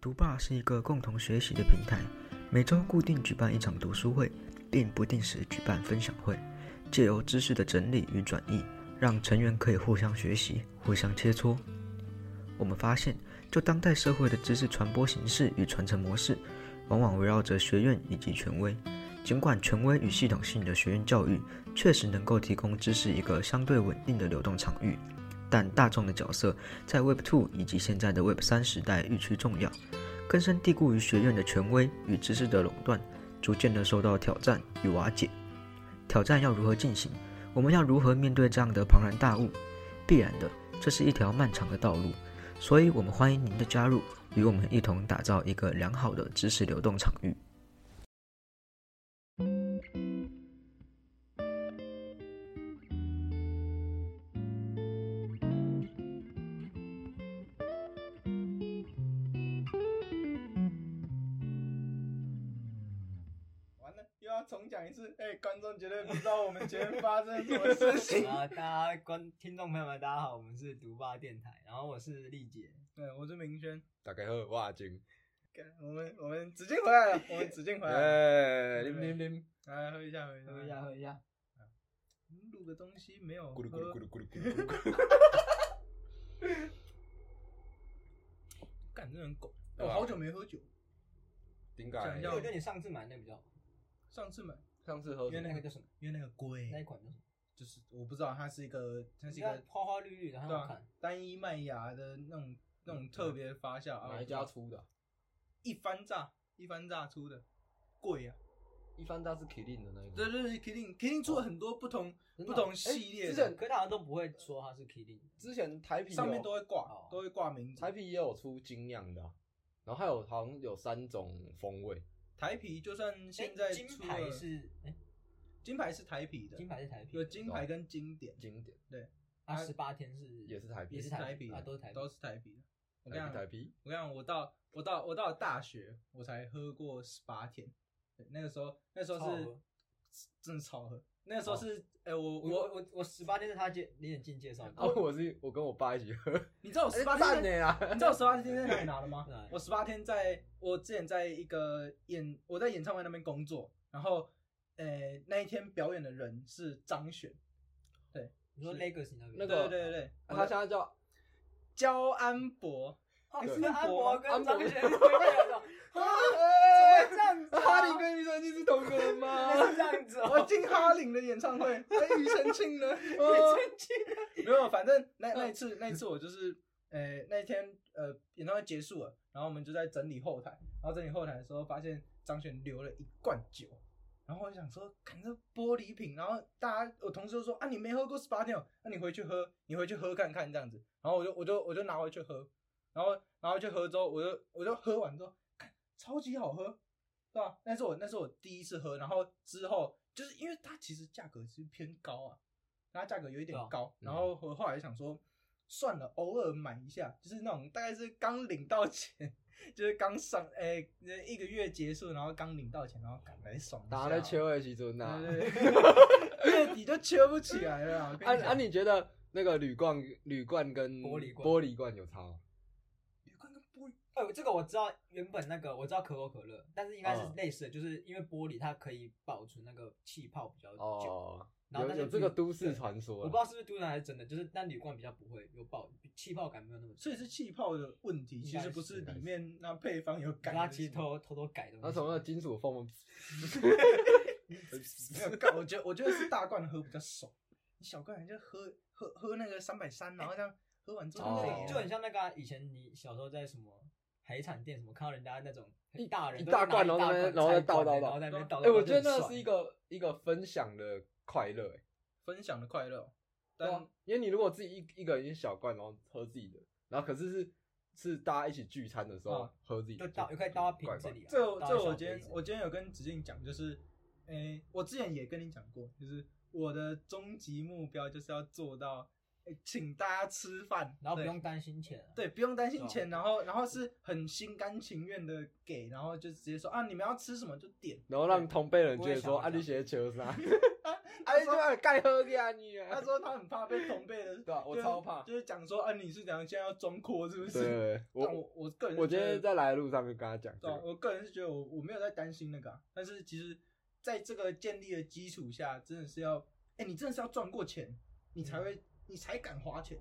读霸是一个共同学习的平台，每周固定举办一场读书会，并不定时举办分享会，借由知识的整理与转译，让成员可以互相学习、互相切磋。我们发现，就当代社会的知识传播形式与传承模式，往往围绕着学院以及权威。尽管权威与系统性的学院教育确实能够提供知识一个相对稳定的流动场域，但大众的角色在 Web 2以及现在的 Web 3时代愈趋重要，根深蒂固于学院的权威与知识的垄断，逐渐的受到挑战与瓦解。挑战要如何进行？我们要如何面对这样的庞然大物？必然的，这是一条漫长的道路。所以，我们欢迎您的加入，与我们一同打造一个良好的知识流动场域。重讲一次。哎、观众绝对不知道我们前面发生什么事情。啊，大家观听众朋友们，大家好，我们是独霸电台，然后我是丽姐，对，我是明轩。大家好，我阿金。我们我们子敬回来了，我们子敬回来了。哎，啉啉啉，来喝一下，喝一下，喝一下，喝一下。录个东西没有咕噜咕噜咕喝，噜咕噜咕噜咕噜。干这人狗。我好久没喝酒，顶想一下改因为我觉得你上次买那个比较好，上次买，上次喝因为那个那个叫什么？因为那个贵那一，款叫什么？就是我不知道它是一个，它是一个花花绿绿的，很对啊好看。单一麦芽的那种那种特别发酵啊。哪一家出的啊？一番炸，一番炸出的，贵啊。一番炸是 Killing 的那一个。对对对，Killing Killing 出了很多不同真的不同系列的之前，可是大家都不会说它是 Killing，之前台啤有上面都会挂哦，都会挂名字。台啤也有出精酿的啊，然后还有好像有三种风味。台啤就算现在哎金出了牌是哎，金牌是台啤的，金牌是台啤有，金牌跟经典，经典。对。啊，十八天是也是台啤。也是台台啤啊，都是台啤。都是台啤的。我跟你讲，台啤台啤，我跟你讲，我到我到我到了大学，我才喝过十八天。对，那个时候那时候是超好喝。真的超喝。那个时候是，哎，我我我我我十八天是他介李眼镜介绍的，哦，我是我跟我爸一起喝，你知道我十八天。你知道我十八天在哪里拿的吗？我十八天在我之前在一个演，我在演唱会那边工作，然后，呃，那一天表演的人是张悬，你说 Legacy 那个？那个。对对对他现在叫焦安博，是安是博跟张安博。学友的，样子啊？哈林跟庾澄庆是同个人吗？是这样子哦，我进哈林的演唱会，跟，庾澄庆呢？庾澄庆没有，反正那那一次那一次我就是，呃，那一天呃演唱会结束了，然后我们就在整理后台，然后整理后台的时候发现张悬留了一罐酒，然后我就想说，看这玻璃瓶，然后大家我同事就说啊你没喝过十八天哦，那你回去喝，你回去喝看看这样子，然后我就我就我就拿回去喝，然后然后去喝之后，我就我就喝完之后，看超级好喝，对吧？那是我那是我第一次喝，然后之后就是因为它其实价格是偏高啊，它价格有一点高，嗯然后我后来想说，算了，偶尔买一下，就是那种大概是刚领到钱，就是刚上诶、一个月结束，然后刚领到钱，然后赶来爽一下。大家在秋的时阵呐。对对 对，月底就缺不起来了啊。啊你觉得那个铝罐、铝罐跟玻璃罐玻璃罐有差吗？哎，这个我知道，原本那个我知道可口可乐，但是应该是嗯类似的，就是因为玻璃它可以保存那个气泡比较久。哦，然后但是有有这个铝都市对传说啊，我不知道是不是都市还是真的，就是但铝罐比较不会有爆气泡感，没有那么重。所以是气泡的问题，其实不是里面那配方有改的它问题。其实偷偷偷改的。那从那个金属缝，没有干，我觉得我觉得是大罐喝比较爽。你小罐你就喝喝喝那个三百三，然后这样喝完之后就很像那个啊以前你小时候在什么海产店什么看到人家那种一大人一大罐然后在那边然后再大罐倒倒倒然后在那边倒。哎，我觉得那是一个一个分享的快乐，哎，分享的快乐。但，因为你如果自己一一个人一小罐，然后喝自己的，然后可是是是大家一起聚餐的时候啊喝自己的，就倒，也可以倒到瓶子里啊。这这我今天我今天有跟子敬讲，就是，诶、我之前也跟你讲过，就是我的终极目标就是要做到，诶、请大家吃饭，然后不用担心钱啊。对，不用担心钱，然后然后是很心甘情愿的给，然后就直接说啊，你们要吃什么就点，然后让同辈人觉得说啊，你写的球啥？哎，就要盖喝给啊你啊！他说他很怕被同辈的，对啊我超怕就是讲说啊，你是怎样现在要装阔是不是？我我我个人是我今觉得天在来的路上就跟他讲这对啊，我个人是觉得我我没有在担心那个、啊，但是其实在这个建立的基础下，真的是要，哎、你真的是要赚过钱，你才会，你才敢花钱、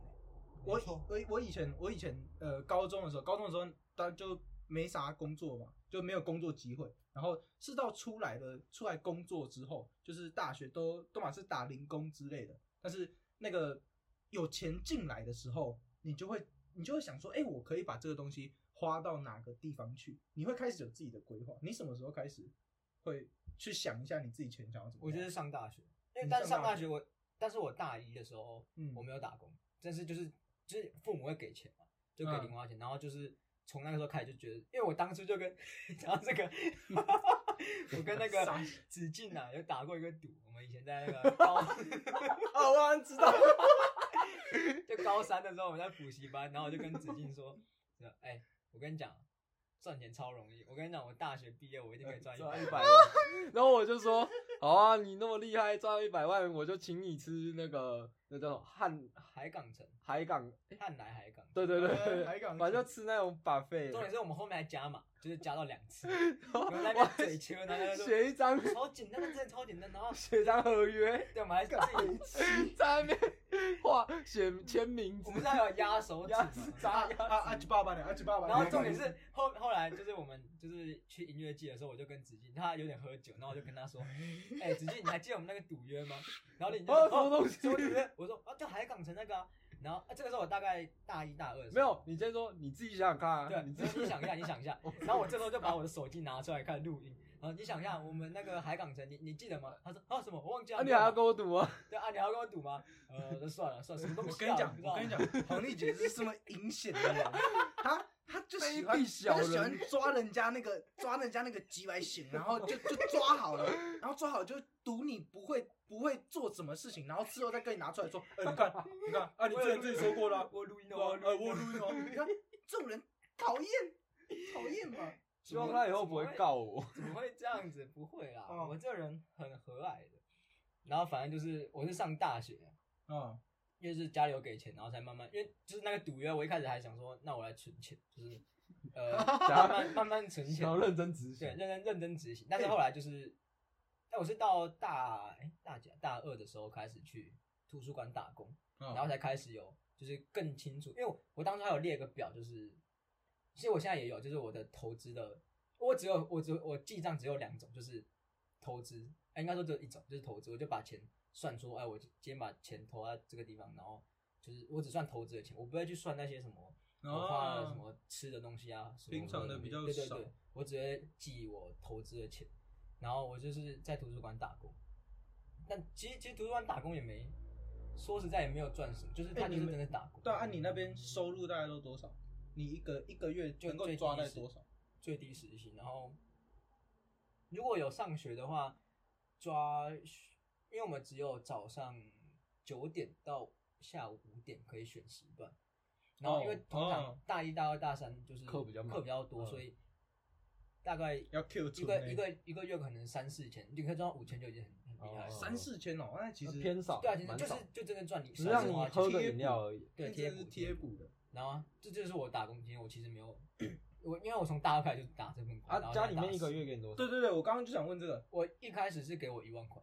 我以错我我以前我以前呃高中的时候，高中的时候当然就没啥工作嘛，就没有工作机会。然后是到出来了出来工作之后，就是大学都都嘛是打零工之类的，但是那个有钱进来的时候，你就会你就会想说，哎、我可以把这个东西花到哪个地方去？你会开始有自己的规划。你什么时候开始会去想一下你自己钱想要怎么花？我觉得上大学，因为但上大学我，但是我大一的时候，嗯我没有打工，但是就是就是父母会给钱嘛，就给嗯零花钱，然后就是从那个时候开始就觉得，因为我当初就跟 讲到这个，我跟那个子敬啊有打过一个赌，我们以前在那个高，哦，我好像知道。就高三的时候我们在补习班，然后我就跟子敬说，哎、我跟你讲。赚钱超容易，我跟你讲，我大学毕业我一定可以赚一百万。赚一百万，然后我就说，好啊，你那么厉害，赚一百万，我就请你吃那个那叫什么汉海港城，海港，汉来海港。对对对海港反正就吃那种 buffet，重点是我们后面还加码，就是加到两次，我们那边嘴球，然后就写一张超简单的，真的超简单。然后写一张合约，对，我们还自己，在那边画写签名字我，们是还有压手指扎压啊啊！七爸爸的？啊七爸爸。然后重点是后后来就是我们就是去音乐季的时候，我就跟子敬，他有点喝酒，然后我就跟他说，哎、子敬，你还记得我们那个赌约吗？然后你就啊说什么东西？我说啊，就海港城那个啊。然后、啊、这个时候我大概大一大二的时候没有，你先说你自己想想看啊，对，你你自己你想一下，你想一下。然后我这时候就把我的手机拿出来看录音，然后你想一下，我们那个海港城，你你记得吗？他说啊什么？我忘记了。啊，你还要跟我赌啊？对啊，你还要跟我赌吗？呃，那算了算了，什么东西、啊？我跟你讲我跟你，讲，黄丽姐是什么阴险的人，她她就喜欢，卑鄙小她就喜欢抓人家那个 抓人家那个鸡来型，然后就就抓好了，然后抓好就赌你不会不会做什么事情，然后之后再跟你拿出来说，哎、你看你看啊，你之前自己说过了。啊，我录音哦，呃，我录音哦，你看这种人讨厌讨厌嘛，希望他以后不会告我。怎么会？这样子？不会啦，哦。我这人很和蔼的。然后反正就是我是上大学，啊，因为是家里有给钱，然后才慢慢，因为就是那个赌约，我一开始还想说，那我来存钱，就是呃 慢慢慢慢存钱想，要认真执对，行，认真认真执行。但是后来就是，但，我是到大哎大几啊大二的时候开始去图书馆打工，然然后才开始有就是更清楚，因为我我当初还有列个表，就是其实我现在也有，就是我的投资的，我只有我只有我记账只有两种，就是投资，哎，应该说只有一种，就是投资，我就把钱算出，哎，我今天把钱投在这个地方，然后就是我只算投资的钱，我不会去算那些什么。我花了什么吃的东西啊？什么平常的比较少对对对，我只会记我投资的钱，然后我就是在图书馆打工。但其实其实图书馆打工也没，说实在也没有赚什么，就是他就是哎你们真的打工。对啊，按你那边收入大概都多少？你一个一个月就能够抓在多少？最低时薪，然后如果有上学的话，抓，因为我们只有早上九点到下午五点可以选时段，然后因为哦通常哦大一、大二、大三就是课比较满课比较多，嗯所以大概要 Q 一个一个一个月可能三四千，你可以赚到五千就已经很很厉害三四千哦，那其实偏少，对啊，其实就是就真的赚你只是让你少喝个饮料而已。对贴补贴补的。然后这就是我打工经验，我其实没有，我因为我从大二开始就打这份工，啊，家里面一个月给你多少？对对对，我刚刚就想问这个，我一开始是给我一万块，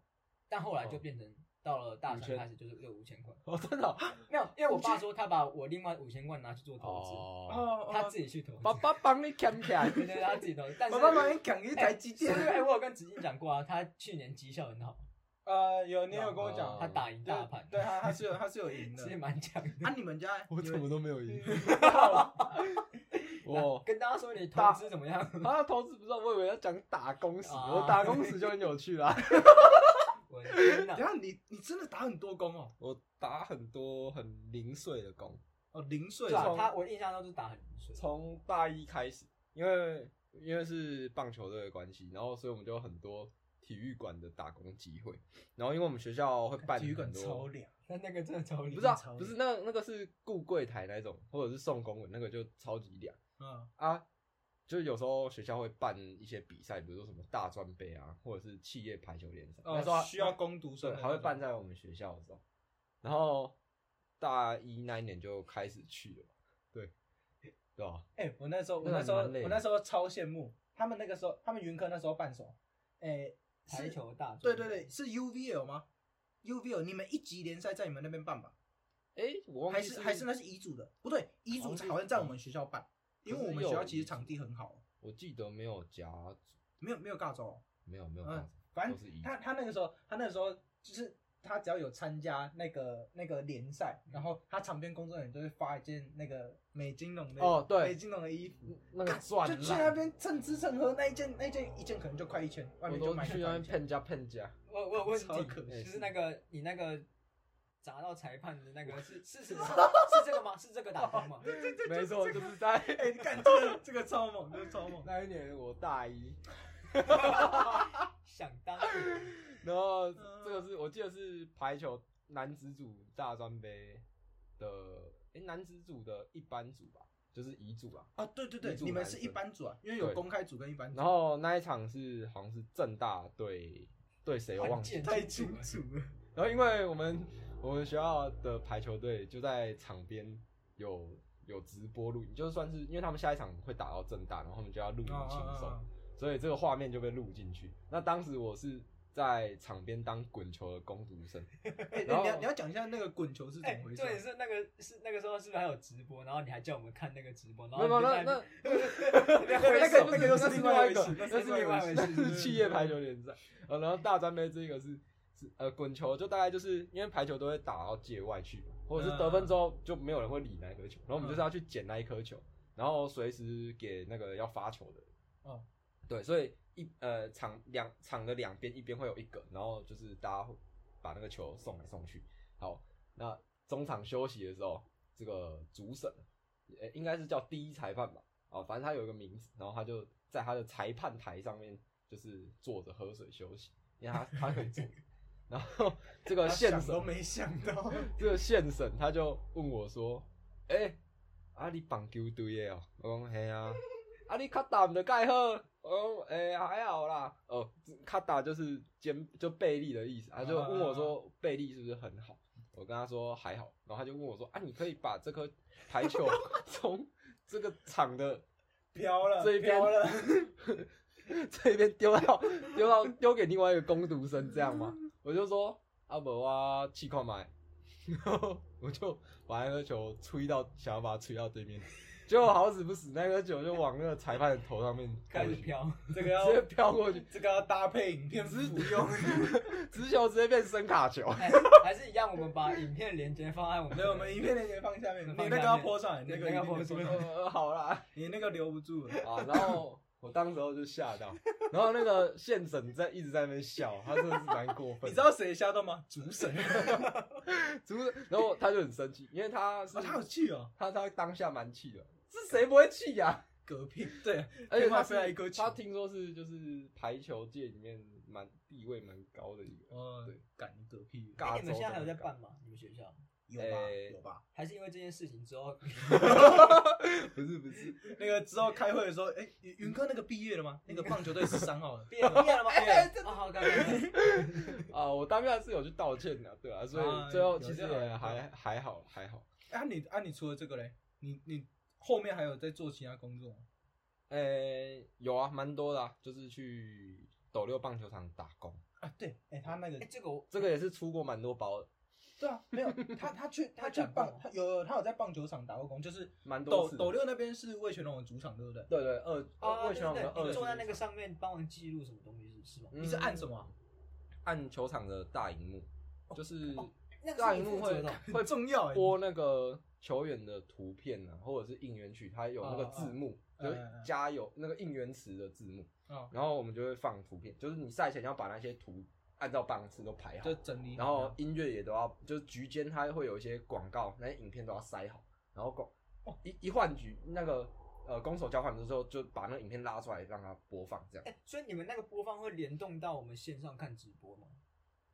但后来就变成到了大五千三开始就是有五千块，哦，真的哦 没有，因为我爸说他把我另外五千块拿去做投资，哦，哦他自己去投资，爸爸帮你捡起来。对对，他自己投资，但是爸爸帮你抢一台机我有跟子欣讲过啊，他去年绩效很好，呃，有你有跟我哦讲，他打赢大盘，对他他是有他是有赢的其。实蛮强的。啊，你们家我怎么都没有赢。我跟大家说你投资怎么样？啊，投资不知道，我以为要讲打工史，啊我打工史就很有趣啦。我的天哪等一！下你你真的打很多工哦，我打很多很零碎的工，哦零碎对啊，从他我印象中是打很零碎，从大一开始，因为因为是棒球队的关系，然后所以我们就有很多体育馆的打工机会。然后因为我们学校会办体育馆很多超凉，但那个真的超厉害不是啊超，不是那那个是顾柜台那种，或者是送公文，那个就超级凉嗯，啊。就是有时候学校会办一些比赛，比如说什么大专杯啊，或者是企业排球联赛，那时候哦，需要攻读生还会办在我们学校的时候。然后大一那一年就开始去了，对，对吧？哎、我那时候，我那那时候，我那时候超羡慕他们那个时候，他们云科那时候办什么？哎、是排球大对对对，是 UVL 吗？UVL，你们一级联赛在你们那边办吧？哎，我还是还是那是乙组的？不对，乙组好像是好像在我们学校办，因为我们学校其实场地很好，我记得没有甲组，没有没有尬州，没有没有嗯甲组，反都是乙正他他那个时候，他那个时候就是他只要有参加那个那个联赛，然后他场边工作人员就会发一件那个美津浓的哦对美津浓的衣服，那个干赚就去那边蹭吃蹭喝，那一件那一件一件可能就快一千，外我面就卖都去那。边骗家骗家。我我有问题，超可就是那个你那个砸到裁判的那个是是是是是这个吗？是这个打工吗？对对对没错，就是在 哎，你看这个这个超猛，这个超猛。那一年我大一，想当然，然后这个是我记得是排球男子组大专杯的，哎，男子组的一班组吧，就是乙组啊。啊，对对对你们是一班组啊，因为有公开组跟一班组。然后那一场是好像是正大对对谁我忘记太清楚了，然后因为我们我们学校的排球队就在场边有有直播录影，就算是因为他们下一场会打到正大，然后他们就要录影啊轻松，啊啊所以这个画面就被录进去。那当时我是在场边当滚球的攻读生，哎，然后你要你要讲一下那个滚球是怎哎，么回事重点啊？是那个是那个时候是不是还有直播？然后你还叫我们看那个直播，然后那在那挥 那个那个又是另外一回事那那是另外一回事那是企业排球联赛。呃，然后大专杯这个是是呃滚球，就大概就是因为排球都会打到界外去，或者是得分之后就没有人会理那一颗球，然后我们就是要去捡那一颗球，然后随时给那个要发球的人。哦，对，所以一呃场两场的两边一边会有一个，然后就是大家把那个球送来送去。好，那中场休息的时候，这个主审，呃、应该是叫第一裁判吧，哦，反正他有一个名字，然后他就在他的裁判台上面就是坐着喝水休息，因为他他可以坐着。然后这个他县审都没想到，这个县审他就问我说：“诶、啊你棒球队的哦？”我讲嘿啊，啊你卡打唔就盖好？我讲诶、还好啦。哦，卡打就是肩就背力的意思，他就问我说背力是不是很好？我跟他说还好，然后他就问我说：“啊，你可以把这颗排球 从这个场的飘了，这一边。这边丢到丢到丢给另外一个攻读生，这样吗？我就说阿伯啊气矿买，然后我就把那颗球吹到，想要把它吹到对面，结果好死不死，那颗球就往那个裁判的头上面开，始飘，这个要直接飘过去，这个要搭配影片服用。直球直接变声卡球。哎 还是一样，我们把影片连接放在我们对，我们影片连接放下面，你那个要泼上来，那个那个要泼出来呃，好啦，你那个留不住了。啊，然后我当时候就吓到，然后那个县审在一直在那边笑，他真的是蛮过分。你知道谁吓到吗？主审，主然后他就很生气，因为他是、啊，他有气哦，他他当下蛮气的，是谁不会气呀、嗝屁。对，而且他天外飞来一颗球他听说是就是排球界里面蛮地位蛮高的一个，哦对，赶你嗝屁。尬哎你们现在还有在办吗？你们学校有吧？诶有吧？还是因为这件事情之后，不是不是，那个之后开会的时候，哎，云云哥那个毕业了吗？那个棒球队十三号了。毕 业毕业了吗？哎啊，好，刚刚 啊，我当下是有去道歉的，对啊，所啊以最后其实也还还好还好。啊，你啊，你除了这个嘞，你你后面还有在做其他工作吗？诶、有啊，蛮多的、啊，就是去斗六棒球场打工，啊，对，哎，他那个哎，这个我这个也是出过蛮多包的，对啊，没有 他他去他去棒，他有他有在棒球场打过工，就是蛮多次的。斗斗六那边是魏全龙的主场，对不对？对对二啊，对魏全龙的对，二你坐在那十个上面帮忙记录什么东西是是吗？嗯你是按什么啊？按球场的大荧幕，就是大荧幕会负责的哦很重要哎。播那个球员的图片啊，或者是应援曲，它有那个字幕，就是加有那个应援词的字幕，啊，然后我们就会放图片，就是你赛前要把那些图按照棒次都排好就，整理好。然后音乐也都要，就是局间它会有一些广告，那些影片都要塞好，然后广哦一一换局那个呃攻守交换的时候，就把那个影片拉出来让它播放，这样。哎，所以你们那个播放会联动到我们线上看直播吗？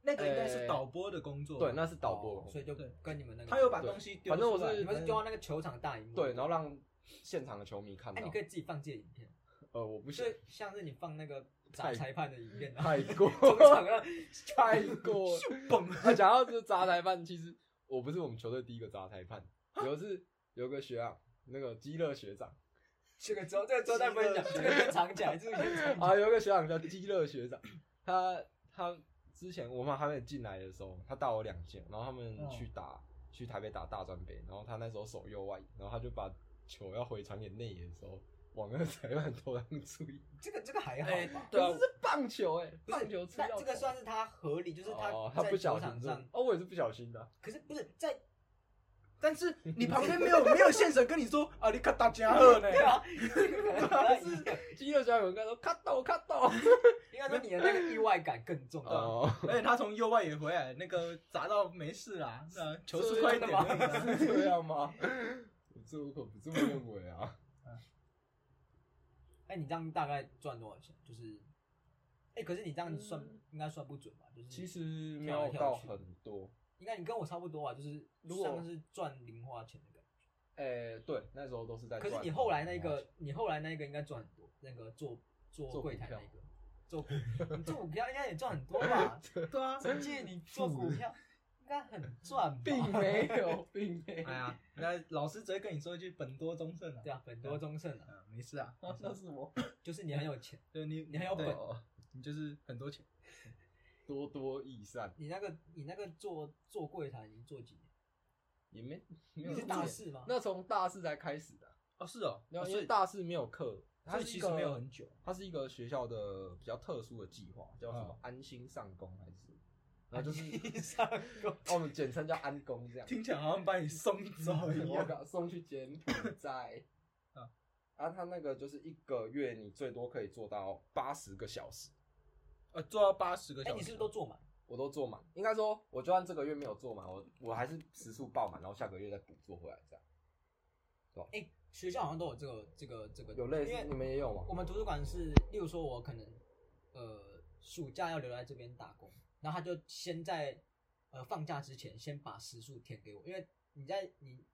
那个应该是导播的工作吧。对，那是导播的工作哦所以就对跟你们那个，他有把东西丢。反正我是你们是丢到那个球场大荧幕，对，然后让现场的球迷看到哎，。你可以自己放自己的影片，呃，我不是像是你放那个砸太裁判的影片，太过 中场上太过。蹦啊，讲到这砸裁判，其实我不是我们球队第一个砸裁判，有一次有个学长，那个基乐学长。这个周这个之后再分享，这个先藏起来，这个先藏起来。啊，有一个学长叫基乐学长，他他之前我们还没进来的时候，他大我两届，然后他们哦去打、去台北打大专杯，然后他那时候手右外，然后他就把球要回传给内野的时候，往那个裁判头上吹。这个这个还好哎吧？对啊可是是棒球哎、不是棒球这个算是他合理，就是他哦、他在不小心球场上，哦，我也是不小心的啊、可是不是在但是你旁边没有没有现神跟你说 啊，你看大家喝呢，对啊，这个可能不太一样基乐学长有人跟他说卡到卡到，应该说你的那个意外感更重。哦，而且他从右外野回来，那个砸到没事啦，是啊，球速快一点。是这样吗？这我可不这么认为啊。哎，你这样大概赚多少钱？就是，哎，可是你这样算嗯应该算不准吧？就是其实没有到很多，应该你跟我差不多吧，就是如果像是赚零花钱的感觉。诶、对，那时候都是在赚。可是你后来那个，你后来那个应该赚很多，那个做做做柜台那个，做股，你做股票应该也赚很多吧？对啊，总计你做股票应该很赚吧？并没有，并没有。哎呀，那老师只会跟你说一句本多忠胜啊。对啊，本多忠胜啊，啊，没事啊，啊那是我？就是你很有钱，对你你很有本哦你就是很多钱。多多益善，你那个你那个做做柜台，已经做几年？也没没有你是大四吗？那从大四才开始的，哦，是哦，因为大四没有课，它其实没有很久。它是一个学校的比较特殊的计划，叫什么嗯安心上工还是？然后就是哦我们简称叫安工这样。听起来好像把你送走一 我样。把 送去柬埔寨。啊啊，他那个就是一个月你最多可以做到八十个小时，呃，做到八十个哎，小时。哎你是不是都做满？我都做满。应该说，我就算这个月没有做满，我我还是时速爆满，然后下个月再补做回来这样。哎，学校好像都有这个这个这个，有类似你们也有吗？我们图书馆是，例如说，我可能呃暑假要留在这边打工，然后他就先在呃放假之前先把时数填给我，因为你在你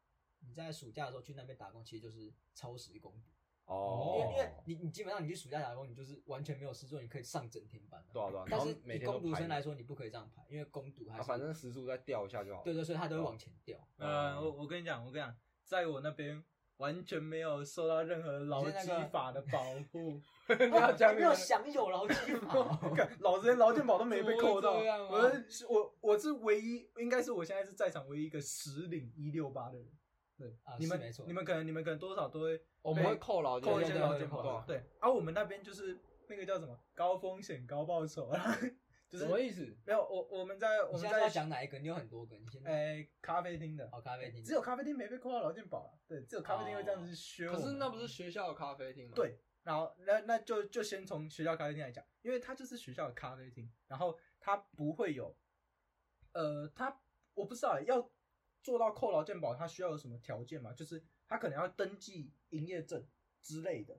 你在暑假的时候去那边打工，其实就是超时工读，哦因为因为你你基本上你去暑假打工，你就是完全没有事做，你可以上整天班、对啊对啊但是后每以工读生来说，你不可以这样排，因为工读还啊，是、反正时速再调一下就好。对对，所以他都会往前调。呃，我我跟你讲，我跟你讲，在我那边完全没有受到任何劳基法的保护，你要讲没有享有劳基法 老子连劳健保都没被扣到。我是我我是唯一，应该是我现在是在场唯一一个实领一六八的人。对，啊你们没错你们可能你们可能多少都会我们会扣劳扣一些劳健保。对，而、我们那边就是那个叫什么高风险高报酬，就是什么意思？没有我我们在我们现在讲哪一个？你有很多个，你先诶、咖啡厅的，哦咖啡厅只有咖啡厅没被扣到劳健保了。对，只有咖啡厅会这样子削。可是那不是学校的咖啡厅吗？，对，然后那那就就先从学校咖啡厅来讲，因为它就是学校的咖啡厅，然后它不会有，呃，它我不知道要做到扣劳健保，它需要有什么条件嘛？就是它可能要登记营业证之类的，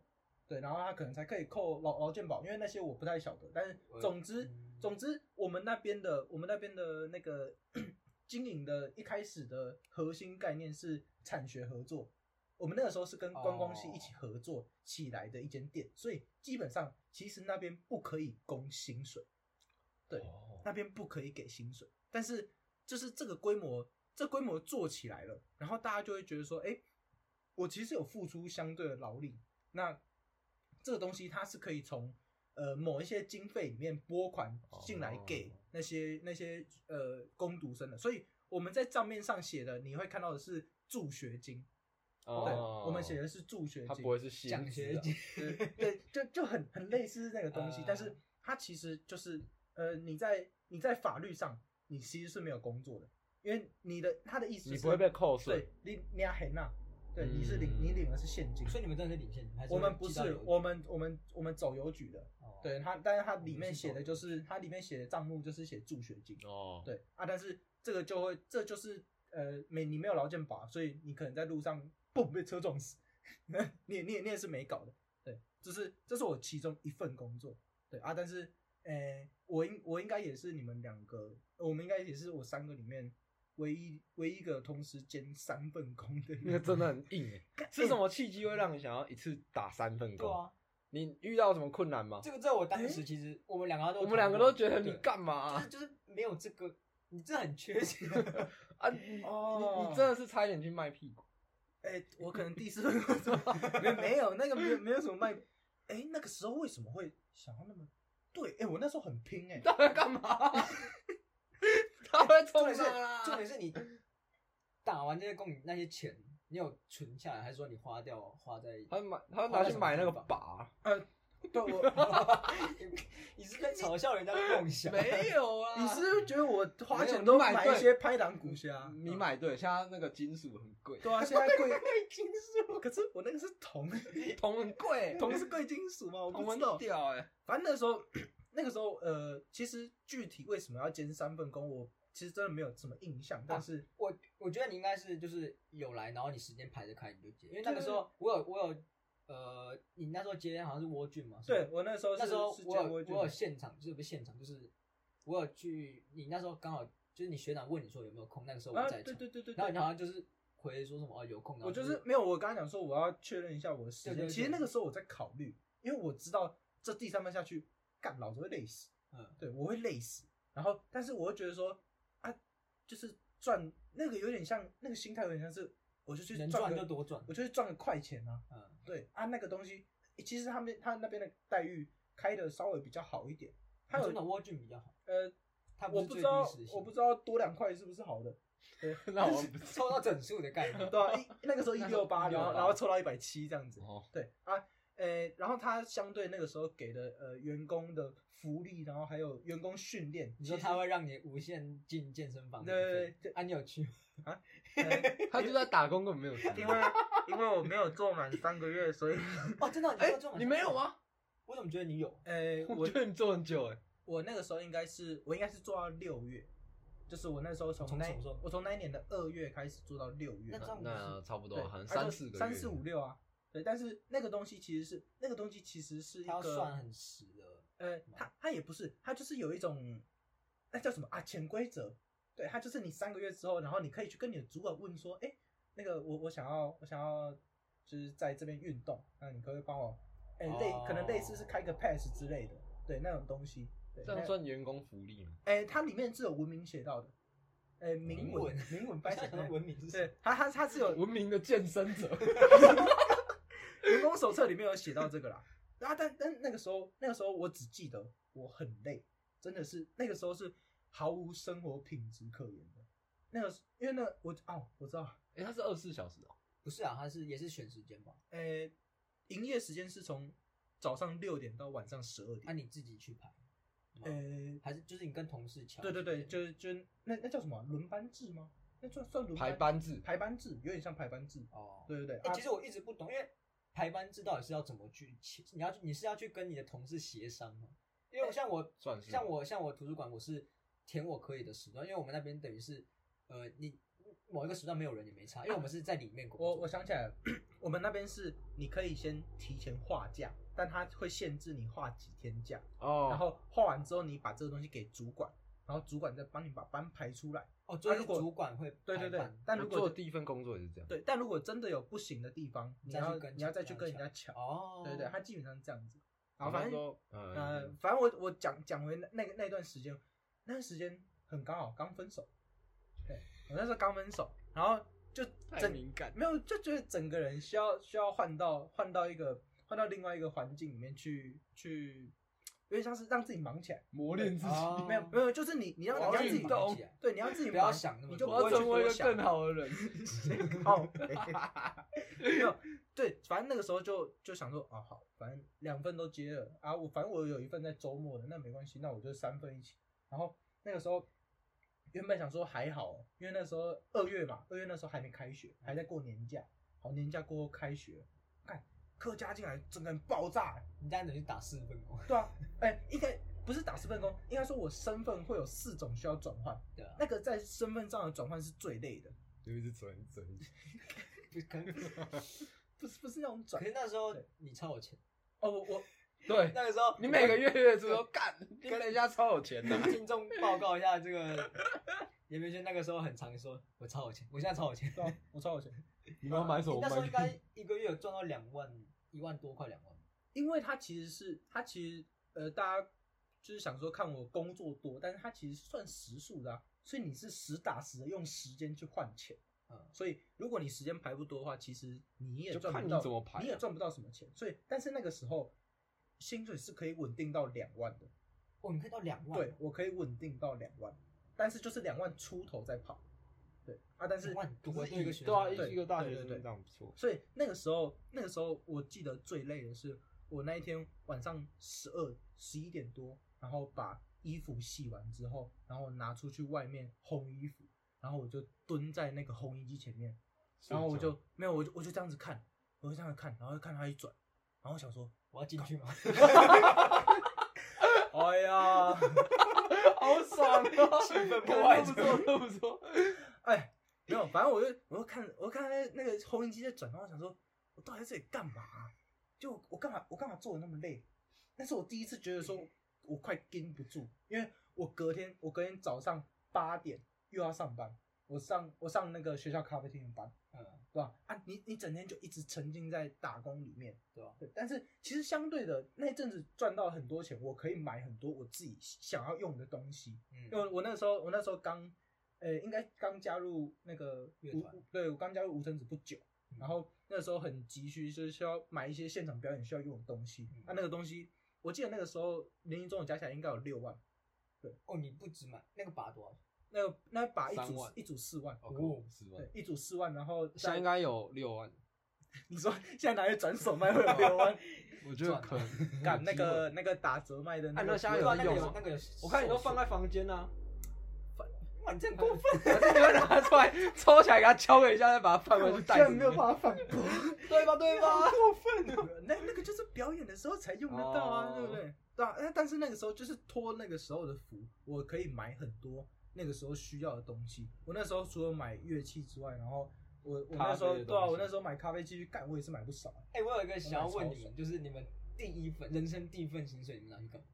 对，然后它可能才可以扣劳劳健保，因为那些我不太晓得，但是总之嗯总之我们那边的我们那边的那个 经营的一开始的核心概念是产学合作。我们那个时候是跟观光系一起合作起来的一间店，所以基本上其实那边不可以供薪水，对，哦那边不可以给薪水。但是就是这个规模，这规模做起来了，然后大家就会觉得说，哎、我其实有付出相对的劳力，那这个东西它是可以从呃某一些经费里面拨款进来给哦那些、那些呃攻读生的，所以我们在账面上写的，你会看到的是助学金，对，哦。我们写的是助学金，它不会是奖啊学金，对对，就就很很类似那个东西，呃但是它其实就是呃，你在你在法律上你其实是没有工作的，因为你的他的意思、就是、你不会被扣税。对，你你要很呐，对，你是领你领的是现金，所以你们真的是领现金，还是我们不是我们我们我们走邮局的，哦。对它，但是它里面写的就是它里面写的账目就是写助学金，哦，对啊，但是这个就会，这就是呃，没你没有劳健保，所以你可能在路上嘣被车撞死，你也你也你也是没搞的，对，这是这是我其中一份工作，对啊，但是呃，我应我应该也是你们两个，我们应该也是我三个里面唯一唯一一个同时兼三份工的人，那个真的很硬哎。是什么契机会让你想要一次打三份工？对啊，你遇到什么困难吗？这个在我当时其实我们两个都我们两个都觉得你对干嘛啊？就是就是没有这个，你这很缺钱。啊你哦你你真的是差一点去卖屁股。哎、我可能第四份工作没没有那个没有没有什么卖，哎、那个时候为什么会想要那么对？哎、我那时候很拼哎、到底干嘛？他会冲重点是！重点是你打完这些工，你那些钱你有存下来，还是说你花掉花在？他买他拿去买那个靶，呃，对我，你是在嘲笑人家的梦想？没有啊你是不是觉得我花钱都你买一些拍档股虾？你买对，现在那个金属很贵，对啊，现在贵金属 可是我那个是铜，铜很贵，铜是贵金属嘛？我不知道。屌哎。反正那时候，那个时候，呃，其实具体为什么要兼三份工，我其实真的没有什么印象。但是，我我觉得你应该是就是有来，然后你时间排得开你就接，因为那个时候我有我有呃，你那时候接好像是蜗苣嘛，对我那时候是那时候我有我有现场，就是不是现场，就是我有去，你那时候刚好就是你学长问你说有没有空，那个时候啊，我在场，对对对对然后你。好像就是回说什么哦有空，我就是没有，我刚刚讲说我要确认一下我的时间。其实那个时候我在考虑，因为我知道这第三份下去，干老子会累死。嗯对，我会累死。然后，但是我会觉得说啊，就是赚那个有点像那个心态，有点像是我就去能赚就多赚，我就去赚个快钱啊。嗯，对啊，那个东西其实他们他那边的待遇开的稍微比较好一点。他有真的蜗苣比较好，呃，他我不知道我不知道多两块是不是好的。对，那我抽到整数的概念，对啊，一 那个时候一六八，然后然后抽到一百七这样子。哦，对啊，呃，然后他相对那个时候给的呃员工的福利，然后还有员工训练，你说他会让你无限进健身房，对对对对啊，你有去？啊 他就在打工，根本没有去。因为因为我没有做满三个月，所以 哦，真的，你哎说这种你没有？吗？我怎么觉得你有？呃，我我觉得你做很久哎。我那个时候应该是我应该是做到六月，就是我那时候从那从什么时候我从那一年的二月开始做到六月那，这样那差不，多，好像三四个月，三四五六啊，对，但是那个东西其实是那个东西其实是一他要算个很实的，呃，它它也不是，它就是有一种那叫什么？啊潜规则，对，它就是你三个月之后，然后你可以去跟你的主管问说，哎，那个我我想要我想要就是在这边运动，那你可不可以帮我，哎类可能类似是开个 pass 之类的，对那种东西，对，这样算员工福利吗？哎，它里面是有文明写到的，哎，明文明文明文掰写像文明是对，他他他是有文明的健身者，手册里面有写到这个啦。然后但但那个时候那个时候我只记得我很累，真的是那个时候是毫无生活品质可言的。那个因为那我哦我知道，哎，他是二十四小时哦。不是啊，他是也是选时间吧？呃，营业时间是从早上六点到晚上十二点那、点。你自己去排，呃，还是就是你跟同事抢？对对对，就是就是那那叫什么啊轮班制吗？那算算轮排班制排班制，有点像排班制。哦，对对对，哎、啊其实我一直不懂，因为排班制到底是要怎么去？你要去你是要去跟你的同事协商吗？因为像我算是像我像我图书馆，我是填我可以的时段，因为我们那边等于是呃你某一个时段没有人也没差，因为我们是在里面工作。我我想起来了，我们那边是你可以先提前画假，但它会限制你画几天假，哦，然后画完之后你把这个东西给主管，然后主管再帮你把班排出来。哦，就是啊如果主管会对对对，但如果做第一份工作也是这样。对，但如果真的有不行的地方，你要跟你要再去跟人家抢。哦，对对，他基本上是这样子。然然后反正，呃呃，，反正我我讲讲回那那个那段时间，那段时间很刚好刚分手，对我那时候刚分手，然后就太整敏感。没有，就觉得整个人需要需要换到换到一个换到另外一个环境里面去去，有点像是让自己忙起来。磨练自己，哦没有没有，就是你你要你要自己动起来对，你要自己不要忙想那么你就多我要不会成为一个更好的人。靠北 没有，对，反正那个时候就就想说，啊好，反正两份都接了啊，我反正我有一份在周末的，那没关系，那我就三份一起。然后那个时候原本想说还好，因为那时候二月嘛，二月那时候还没开学，还在过年假。好，年假过后开学，看课加进来，整个人爆炸。你这样等于打四份工，对啊，哎、应该不是打四份工，应该说我身份会有四种需要转换，对啊，那个在身份上的转换是最累的，就一直转转。不可能。不是不是那种转可是那时候你超有钱，哦，我我对，那个时候你每个月月初都 干，跟人家超有钱的。跟听众报告一下，这个严明轩那个时候很常说，我超有钱，我现在超有钱。对啊，我超有钱。你们要买什么你那时候应？该一个月有赚到两万，一万多块两万。因为他其实是他其实呃，大家就是想说看我工作多，但是他其实算时数的、啊，所以你是实打实的用时间去换钱。嗯，所以如果你时间排不多的话，其实你也赚不到，怎么排啊。你也赚不到什么钱。所以，但是那个时候薪水是可以稳定到两万的，哦，你可以到两万，对，我可以稳定到两万，但是就是两万出头在跑，对啊，但是一个学对啊，一个大学生这样不错。所以那个时候，那个时候我记得最累的是，我那一天晚上十二十一点多，然后把衣服洗完之后，然后拿出去外面烘衣服，然后我就蹲在那个烘衣机前面，然后我就没有，我就我就这样子看，我就这样子看，然后看它一转，然后我想说，我要进去吗？哎呀，好爽啊，气氛破坏不错，都不错。哎，没有，反正我就我就看我看那那个烘衣机在转，然后我想说，我到底在这里干嘛啊、就我干嘛我干嘛做的那么累？那是我第一次觉得说我快盯不住，因为我隔天我隔天早上八点又要上班，我上我上那个学校咖啡厅的班，嗯，对吧？啊，你你整天就一直沉浸在打工里面，对吧？对。但是其实相对的那一阵子赚到很多钱，我可以买很多我自己想要用的东西，嗯因为我那时候我那时候刚，呃，应该刚加入那个无乐团对我刚加入无声子不久，嗯然后那时候很急需，就是需要买一些现场表演需要用的东西。嗯啊，那个东西我记得那个时候年龄中的加起来应该有六万，对哦，你不止买那个把多少？那个那把一组一组四万，哦，四万对，，一组四万，然后再现在应该有六万，你说现在拿去转手卖会有六万，我觉得可能。赶那个那个打折卖的那个，现在有那个有，我看你都放在房间啊，哇，你真过分！反正你会拿出来抽起来，给它敲了一下，再把它放回去袋子里面。然没有办法反驳。对吧？对吧？过分那那个就是表演的时候才用得到啊，哦对不对？对啊，但但是那个时候就是托那个时候的福，我可以买很多那个时候需要的东西。我那时候除了买乐器之外，然后我我那时候对啊，我那时候买咖啡机去干，我也是买不少。哎，我有一个想要问你们，就是你们第一份人生第一份薪水，你们拿去干嘛？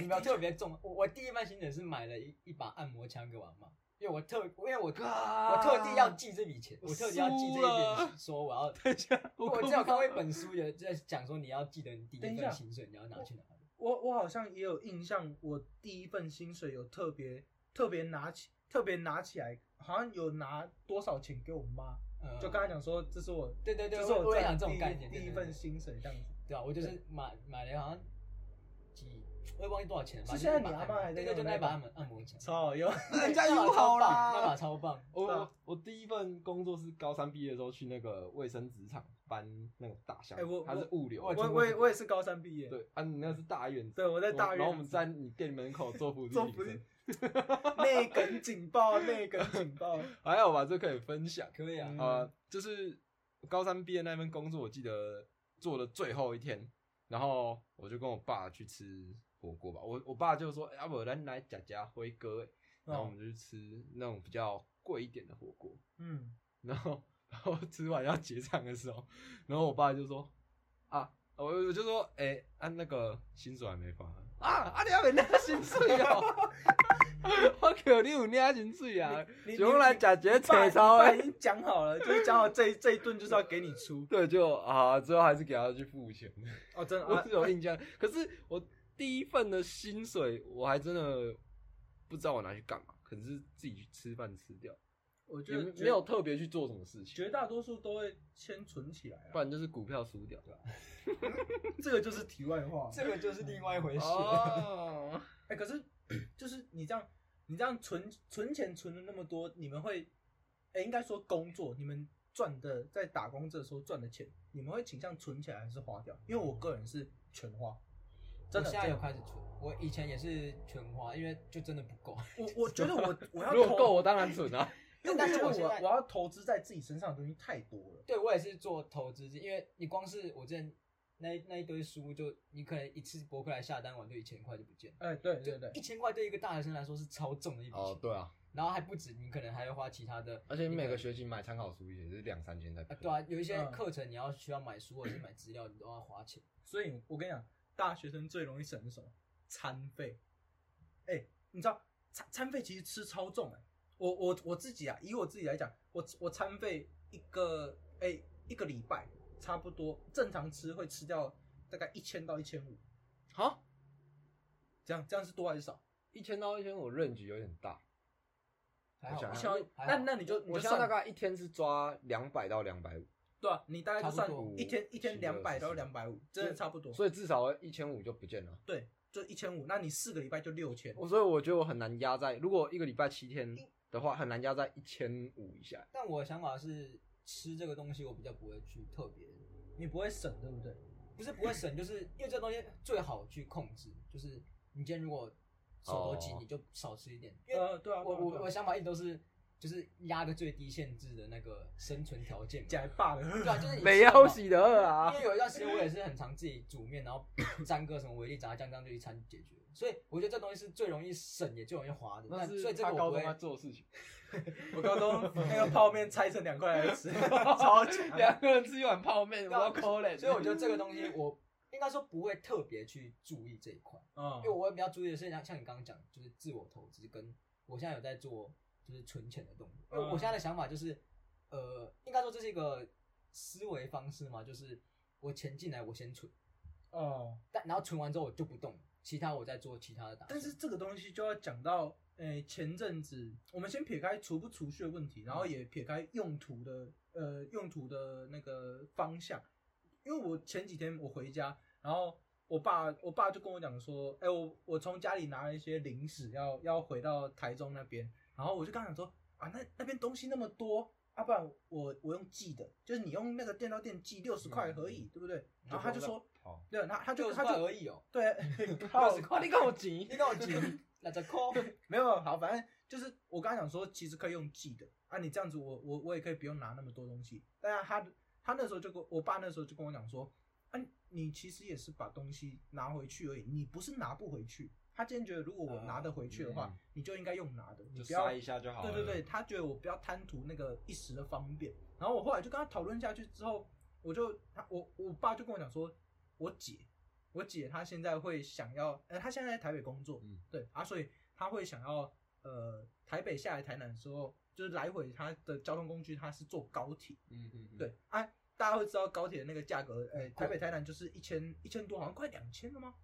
哎你们要特别重，我我第一份薪水是买了一一把按摩枪给我阿妈，因为我特因为我我特地要记这笔钱，我特地要记这一笔，说我要。等一下，我之前有看过一本书，有在讲说你要记得你第一份薪水你要拿去哪里。我我好像也有印象，我第一份薪水有特别特别拿起特别拿起来，好像有拿多少钱给我妈，嗯就刚才讲说这是我对对对，这是我我也想这种概念，第一份薪水这样子。对啊，我就是买买了好像几，我也忘记多少钱了。是现在把嬷还在对对，就那用那把把按摩按摩枪，超好用，人家友那把超棒好啦那把超棒。我我我第一份工作是高三毕业的时候去那个卫生纸厂搬那种大箱哎我，它是物流我。我我也我也是高三毕业，对啊，你那是大院子，对，我在大院然后我院们在你店门口做福利做福利内梗警报，内梗警报。还好吧，这可以分享。可以啊，嗯呃，就是高三毕业那份工作，我记得做的最后一天，然后我就跟我爸去吃火锅吧。我我爸就说：“哎要不咱来家家辉哥。”然后我们就去吃那种比较贵一点的火锅。嗯，然后然后吃完要结账的时候，然后我爸就说：“啊，我我就说，哎、按、那个薪水还没发啊，啊你还没领薪水哦。”我靠，你有领薪水啊？你就来吃一个你爸菜超已经讲好了，就是讲好这一这一顿就是要给你出。对，就啊，最后还是给他去付钱。哦，真的，我啊是有印象，可是我第一份的薪水，我还真的不知道我拿去干嘛，可能是自己去吃饭吃掉，我觉得没没有特别去做什么事情，绝大多数都会先存起来啊。不然就是股票输掉。这个就是题外话。这个就是另外一回事。哦，哎，可是 就是你这样，你这样存存钱存了那么多，你们会，哎，应该说工作，你们赚的在打工这时候赚的钱，你们会倾向存起来还是花掉？因为我个人是全花，真的。现在有开始存，我以前也是全花，因为就真的不够。我我 觉得我我要如果够，我当然存啊。因为但是我我现在觉得我我要投资在自己身上的东西太多了。对我也是做投资，因为你光是我之前那那一堆书，就你可能一次博客来下单完就一千块就不见了。哎，对对对一，千块对一个大学生来说是超重的一笔钱。哦，对啊，然后还不止，你可能还要花其他的，而且你每个学期买参考书也是两三千才啊，对啊，有一些嗯课程你要需要买书或者是买资料，你都要花钱。所以我跟你讲，大学生最容易省的是什么？餐费。哎，你知道餐餐费其实吃超重哎、我我我自己啊，以我自己来讲，我我餐费一个哎一个礼拜差不多正常吃会吃掉大概一千到一千五，好，这样这样是多还是少？一千到一千，五 range 有点大。一千那那你就我现在大概一天是抓两百到两百五，对啊，你大概就算不多一天一天五两百到十两百五，真的差不多。所以至少一千五就不见了。对，就一千五，那你四个礼拜就六千。我所以我觉得我很难压在，如果一个礼拜七天的话，很难压在一千五以下。但我的想法是，吃这个东西我比较不会去特别，你不会省，对不对？不是不会省，就是 因为这个东西最好去控制，就是你今天如果手头紧，哦你就少吃一点，因为呃，对啊，我对啊对啊我我的想法一直都是，就是压个最低限制的那个生存条件嘛。假霸的，对啊，就是你没吃得饱要洗的饿啊因！为有一段时间我也是很常自己煮面，然后 沾个什么维力炸酱，这样就一餐解决。所以我觉得这东西是最容易省也最容易花的。那是所以这他个我不会高中在做的事情，我高中那个泡面拆成两块来吃，超强。两个人吃一碗泡面，我抠嘞。所以我觉得这个东西我应该说不会特别去注意这一块，嗯因为我会比较注意的是像像你刚刚讲，就是自我投资，跟我现在有在做就是存钱的动作。因为我现在的想法就是，呃，应该说这是一个思维方式嘛，就是我钱进来我先存，哦，但然后存完之后我就不动，其他我再做其他的打算。但是这个东西就要讲到，诶、前阵子我们先撇开储不储蓄的问题，然后也撇开用途的，呃，用途的那个方向。因为我前几天我回家，然后我爸我爸就跟我讲说，哎、我我从家里拿了一些零食，要要回到台中那边，然后我就跟他讲说，啊，那那边东西那么多，啊，不然我我用寄的，就是你用那个电到店寄六十块而已，对不对？然后他就说，好，对，他他就他就而已哦，对，六靠十块你跟我急你，跟我急，那这扣。没有好，反正就是我刚才讲说，其实可以用寄的啊，你这样子我我我也可以不用拿那么多东西。但是他他那时候就跟我爸那时候就跟我讲说，啊，你其实也是把东西拿回去而已，你不是拿不回去。他今天觉得如果我拿得回去的话，嗯你就应该用拿的，你就不要塞一下就好了。对对对，他觉得我不要贪图那个一时的方便。然后我后来就跟他讨论下去之后，我就他我我爸就跟我讲说，我姐我姐她现在会想要，呃，她现在在台北工作，嗯对啊，所以她会想要呃台北下来台南的时候，就是来回她的交通工具她是坐高铁，嗯嗯，嗯，对啊，大家会知道高铁的那个价格，呃，台北台南就是一千一千多，好像快两千了吗？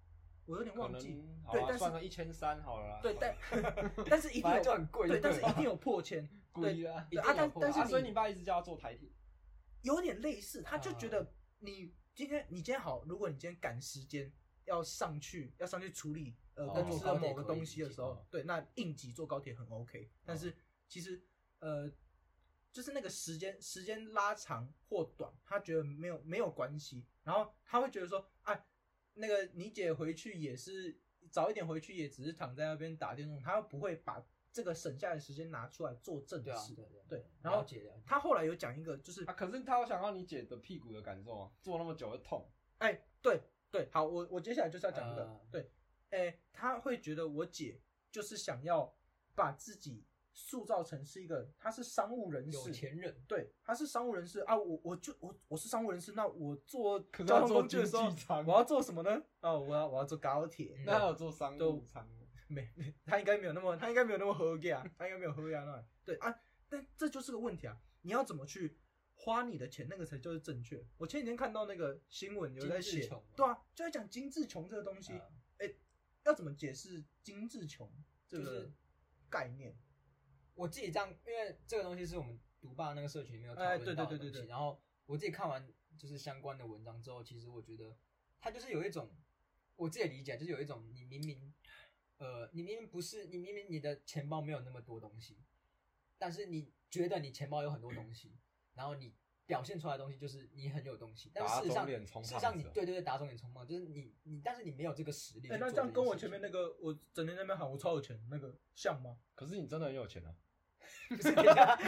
我有点忘记，对，但是一千三好了啦。对，但 但是一定有 很贵对，但是一定有破千，贵啊。对啊，但但是啊，所以你爸一直叫他坐台铁。有点类似，他就觉啊得你今天你今天好，如果你今天赶时间要上去要上去处理呃哦公司的某个东西的时候哦，对，那应急坐高铁很 OK，但是其实呃就是那个时间时间拉长或短，他觉得没有没有关系，然后他会觉得说，哎，那个你姐回去也是早一点回去，也只是躺在那边打电动，她又不会把这个省下来的时间拿出来做正对啊，事。对对对然后了解了解。他后来有讲一个，就是啊，可是他有想到你姐的屁股的感受啊，坐那么久会痛。哎，对对，好，我我接下来就是要讲这个，呃对，哎，她会觉得我姐就是想要把自己塑造成是一个，他是商务人士，有钱人，对，他是商务人士啊，我我就我我是商务人士，那我坐交通工具的时候我要做什么呢？哦，我要我要坐高铁，嗯那要坐商务舱。没 没，他应该没有那么，他应该没有那么合啊，他应该没有合呀那，对啊，但这就是个问题啊，你要怎么去花你的钱，那个才就是正确。我前几天看到那个新闻有在写对啊，就在讲精致穷这个东西，啊要怎么解释精致穷这个就是概念？我自己这样，因为这个东西是我们读霸那个社群里面有讨哎论到的东西，对对对对对然后我自己看完就是相关的文章之后，其实我觉得它就是有一种我自己理解，就是有一种你明明呃，你明明不是你明明你的钱包没有那么多东西，但是你觉得你钱包有很多东西，然后你表现出来的东西就是你很有东西，但事实上肿脸充事实上胖子你对对对打肿脸充胖，就是你你但是你没有这个实力哎。那这样跟我前面那个我整天在那边喊我超有钱那个像吗？可是你真的很有钱啊！不是等一下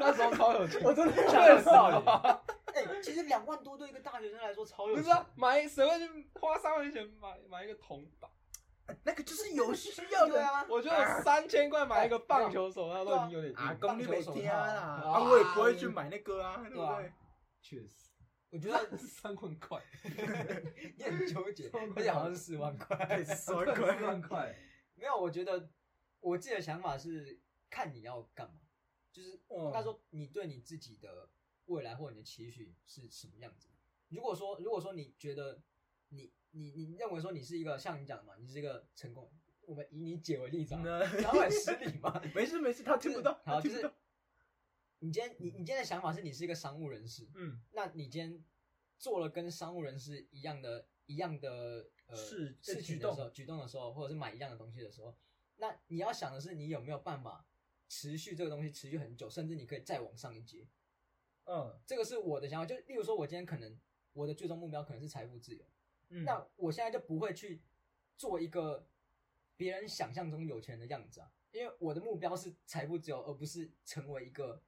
那时候超有钱，我真的确实啊，哎、其实两万多对一个大学生来说超有钱。不是啊，买谁会去花三万块钱买买一个铜板？那个就是有需要的。对啊，我觉得我三千块买一个棒球手套都已经有点硬啊，棒球手套啊，我也不会去买那个啊，对不对？啊。对？确实，我觉得三万块，你很纠结，而且好像是四万块。四万块四万块，没有，我觉得我自己的想法是看你要干嘛，就是哦应该说你对你自己的未来或你的期许是什么样子。如果说如果说你觉得你你你认为说你是一个像你讲的嘛，你是一个成功，我们以你姐为例子啊，嗯然后很失礼嘛，没事没事，他听不到，好，就是。你今天你你今天的想法是你是一个商务人士，嗯，那你今天做了跟商务人士一样的一样的呃事事情的时候，举动的时候，或者是买一样的东西的时候，那你要想的是你有没有办法持续这个东西持续很久，甚至你可以再往上一阶。嗯这个是我的想法，就例如说，我今天可能我的最终目标可能是财富自由，嗯，那我现在就不会去做一个别人想象中有钱人的样子啊，因为我的目标是财富自由，而不是成为一个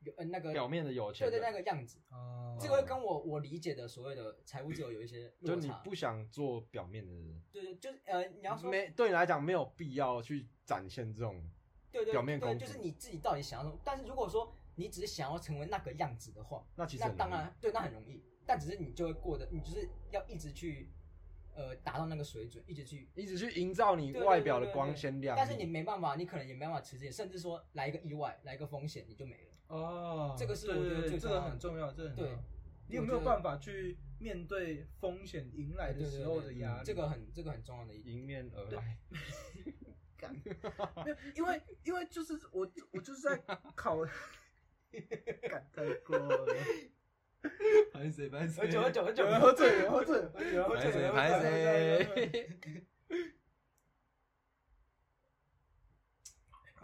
有呃那个表面的有钱人对对那个样子。哦这个会跟我我理解的所谓的财富自由有一些 就你。不想做表面的人，对对，就是呃，你要说没对你来讲没有必要去展现这种对对对，表面功夫就是你自己到底想要什么。但是如果说你只是想要成为那个样子的话，那其实那当然对，那很容易。但只是你就会过得，你就是要一直去呃达到那个水准，一直去一直去营造你外表的光鲜亮丽，但是你没办法，你可能也没办法持之以，甚至说来一个意外，来一个风险，你就没了。哦，这个是对我觉得对对这个很重要，这个很重对要。你有没有办法去面对风险迎来的时候的压力？这个很这个很重要的一。迎面而来，干，没有，因为因为就是我我就是在考，干太过了，拍谁拍喝酒喝酒喝酒有人喝醉，有人喝醉，有人喝醉，拍谁拍有人喝醉谁，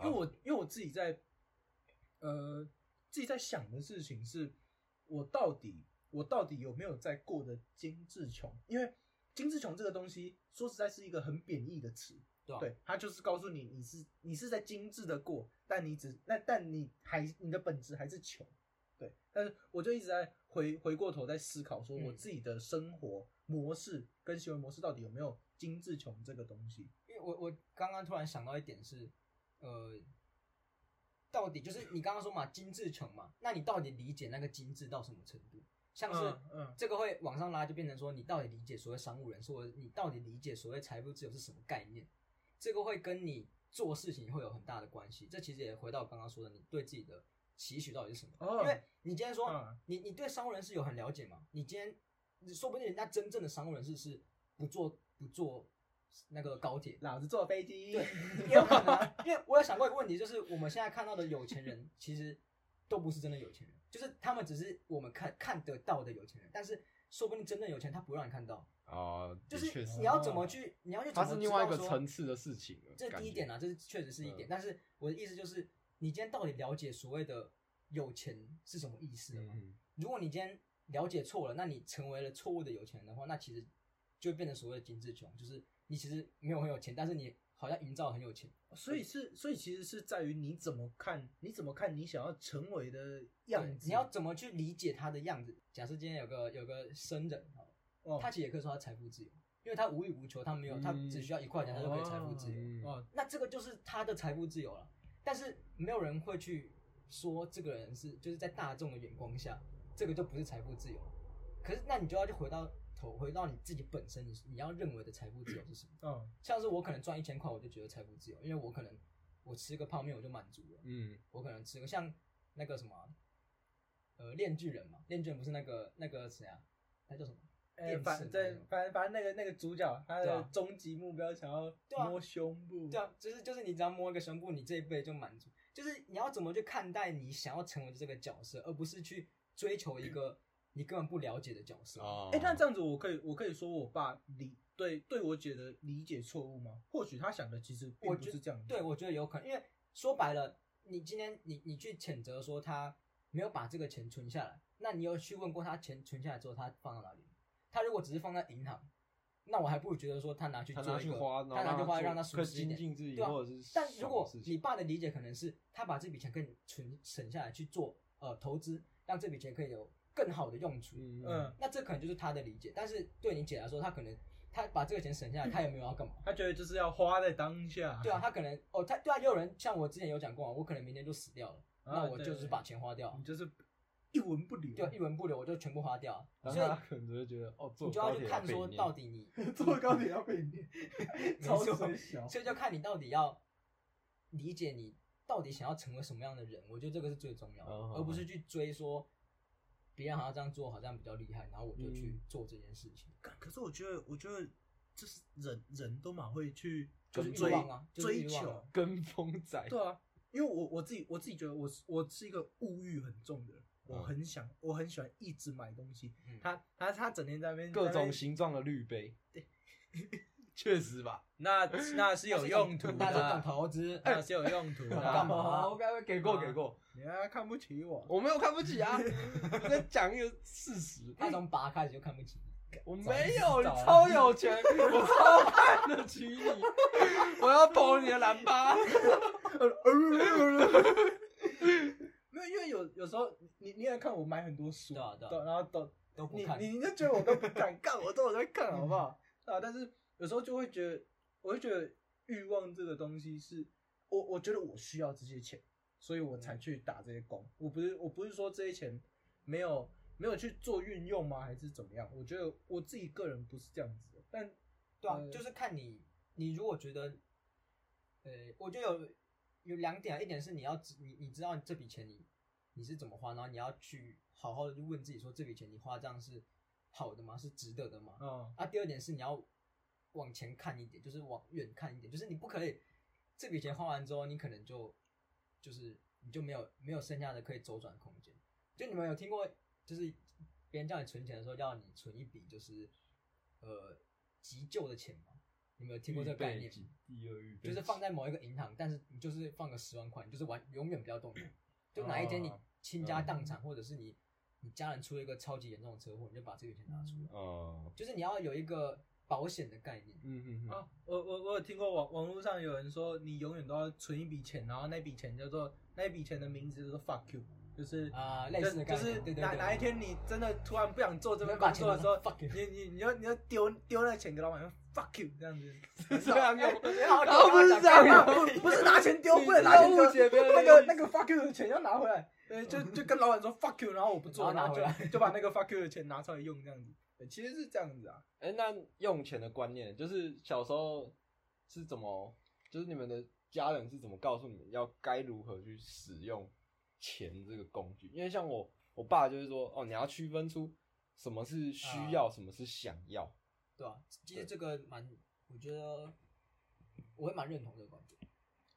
因为我因为我自己在呃自己在想的事情是，我到底我到底有没有在过得精致穷？因为精致穷这个东西，说实在是一个很贬义的词，对吧对，它就是告诉你你是你是在精致的过，但你只那但你还你的本质还是穷，对。但是我就一直在回回过头在思考，说我嗯自己的生活模式跟行为模式到底有没有精致穷这个东西？因为我我刚刚突然想到一点是，呃，到底就是你刚刚说嘛，精致穷嘛，那你到底理解那个精致到什么程度？像是嗯嗯这个会往上拉，就变成说你到底理解所谓商务人士，或者你到底理解所谓财富自由是什么概念？这个会跟你做事情会有很大的关系。这其实也回到我刚刚说的，你对自己的期许到底是什么？哦因为你今天说、嗯你你对商务人士有很了解吗？你今天你说不定人家真正的商务人士是不坐不坐那个高铁，老子坐飞机，对，也有可能、啊，因为我有想过一个问题，就是我们现在看到的有钱人，其实都不是真的有钱人，就是他们只是我们看看得到的有钱人，但是说不定真正有钱他不会让你看到，哦，就是你要怎么去，你要去怎么它是另外一个知道说层次的事情了。这是第一点啊，这是确实是一点。嗯但是我的意思就是，你今天到底了解所谓的有钱是什么意思了吗？嗯，如果你今天了解错了，那你成为了错误的有钱人的话，那其实就会变成所谓的精致穷，就是你其实没有很有钱，但是你好像营造很有钱。所以是，所以其实是在于你怎么看，你怎么看你想要成为的样子。你要怎么去理解他的样子？假设今天有个有个生人哈，哦他其实也可以说他财富自由，因为他无欲无求，他没有，他只需要一块钱，他就可以财富自由。嗯哦，那这个就是他的财富自由了。但是没有人会去说这个人是，就是在大众的眼光下，这个就不是财富自由。可是那你就要去回到头，回到你自己本身，你你要认为的财富自由是什么？嗯，像是我可能赚一千块，我就觉得财富自由，因为我可能我吃个泡面我就满足了。嗯，我可能吃个像那个什么，呃，链巨人嘛，链巨人不是那个那个谁啊？他叫什么？哎、反正反正反正那个那个主角，他的终极目标想要摸胸部，对啊，就是就是你只要摸一个胸部，你这一辈就满足。就是你要怎么去看待你想要成为的这个角色，而不是去追求一个 你根本不了解的角色。哦，哎、那这样子我可以我可以说我爸理对对我姐的理解错误吗？或许他想的其实并不是这样。对，我觉得有可能，因为说白了，你今天你你去谴责说他没有把这个钱存下来，那你有去问过他钱存下来之后他放到哪里？他如果只是放在银行，那我还不如觉得说他拿去他做一个他拿去花让他可以舒适一点。进自己，对啊或者是但如果你爸的理解可能是他把这笔钱可以存省下来去做呃投资，让这笔钱可以有更好的用处，嗯嗯，那这可能就是他的理解。但是对你姐来说，他可能他把这个钱省下来，他也没有要干嘛。他觉得就是要花在当下。对啊，他可能哦，他对啊，也有人像我之前有讲过啊，我可能明天就死掉了，啊那我就是把钱花掉你，就是一文不留。对啊，一文不留，我就全部花掉。然所以后他可能就觉得哦，坐你就要高铁去看说念到底你，坐高铁要被念，超没错水小。所以就看你到底要理解你到底想要成为什么样的人，我觉得这个是最重要的，嗯而不是去追说别人好像这样做好像比较厉害，然后我就去嗯做这件事情。干可是我觉得，我觉得就是人人都蛮会去就是追欲望啊就是追求欲望啊，跟风仔，对啊，因为我我自己我自己觉得我是我是一个物欲很重的人，我嗯很想我很喜欢一直买东西。嗯他他他整天在那边各种形状的滤杯，确实吧？那那是有用途那是种的，投资，那是有用途的。干嘛啊 我该给过啊给过，你还看不起我？我没有看不起啊，讲一个事实。他从拔开始就看不起你。我没有，你超有钱，我超看得起你，我要捧你的蓝巴。没有，因为有有时候你你也看我买很多书，对啊对啊然后都都不看，你你就觉得我都不敢 看，我都有在看，好不好？啊，但是有时候就会觉得，我会觉得欲望这个东西是，我我觉得我需要这些钱，所以我才去打这些工。我不是我不是说这些钱没有没有去做运用吗？还是怎么样？我觉得我自己个人不是这样子的，但对啊，呃就是看你，你如果觉得，呃，我觉得有有两点啊，一点是你要知你你知道这笔钱你你是怎么花，然后你要去好好的去问自己说这笔钱你花这样是好的吗？是值得的吗？啊啊，第二点是你要往前看一点，就是往远看一点，就是你不可以这笔钱花完之后，你可能就就是你就没有没有剩下的可以周转空间。就你们有听过，就是别人叫你存钱的时候，要你存一笔就是呃急救的钱吗？你们有听过这个概念？第二预备就是放在某一个银行，但是你就是放个十万块，你就是完永远不要动它。就哪一天你哦倾家荡产，或者是你你家人出了一个超级严重的车祸，你就把这个钱拿出来。哦，就是你要有一个保险的概念。嗯嗯嗯，啊，我我我有听过网网络上有人说，你永远都要存一笔钱，然后那笔钱叫做那笔钱的名字叫做 fuck you，就是啊类似的概念就就是对对对哪哪一天你真的突然不想做这份工作的时候你你你要你要丢丢那个钱给老板说 fuck you 这样子，这样用，然后不是这样用，不不是拿钱丢，不能拿钱丢，那个那个 fuck you 的钱要拿回来，对，就就跟老板说 fuck you，然后我不做，拿回来就就把那个 fuck you 的钱拿出来用这样子，对其实是这样子啊，哎，那用钱的观念，就是小时候是怎么，就是你们的家人是怎么告诉你们要该如何去使用钱这个工具？因为像我，我爸就是说，哦，你要区分出什么是需要，什么是想要。对啊、其实这个蛮，我觉得我会蛮认同这个观点，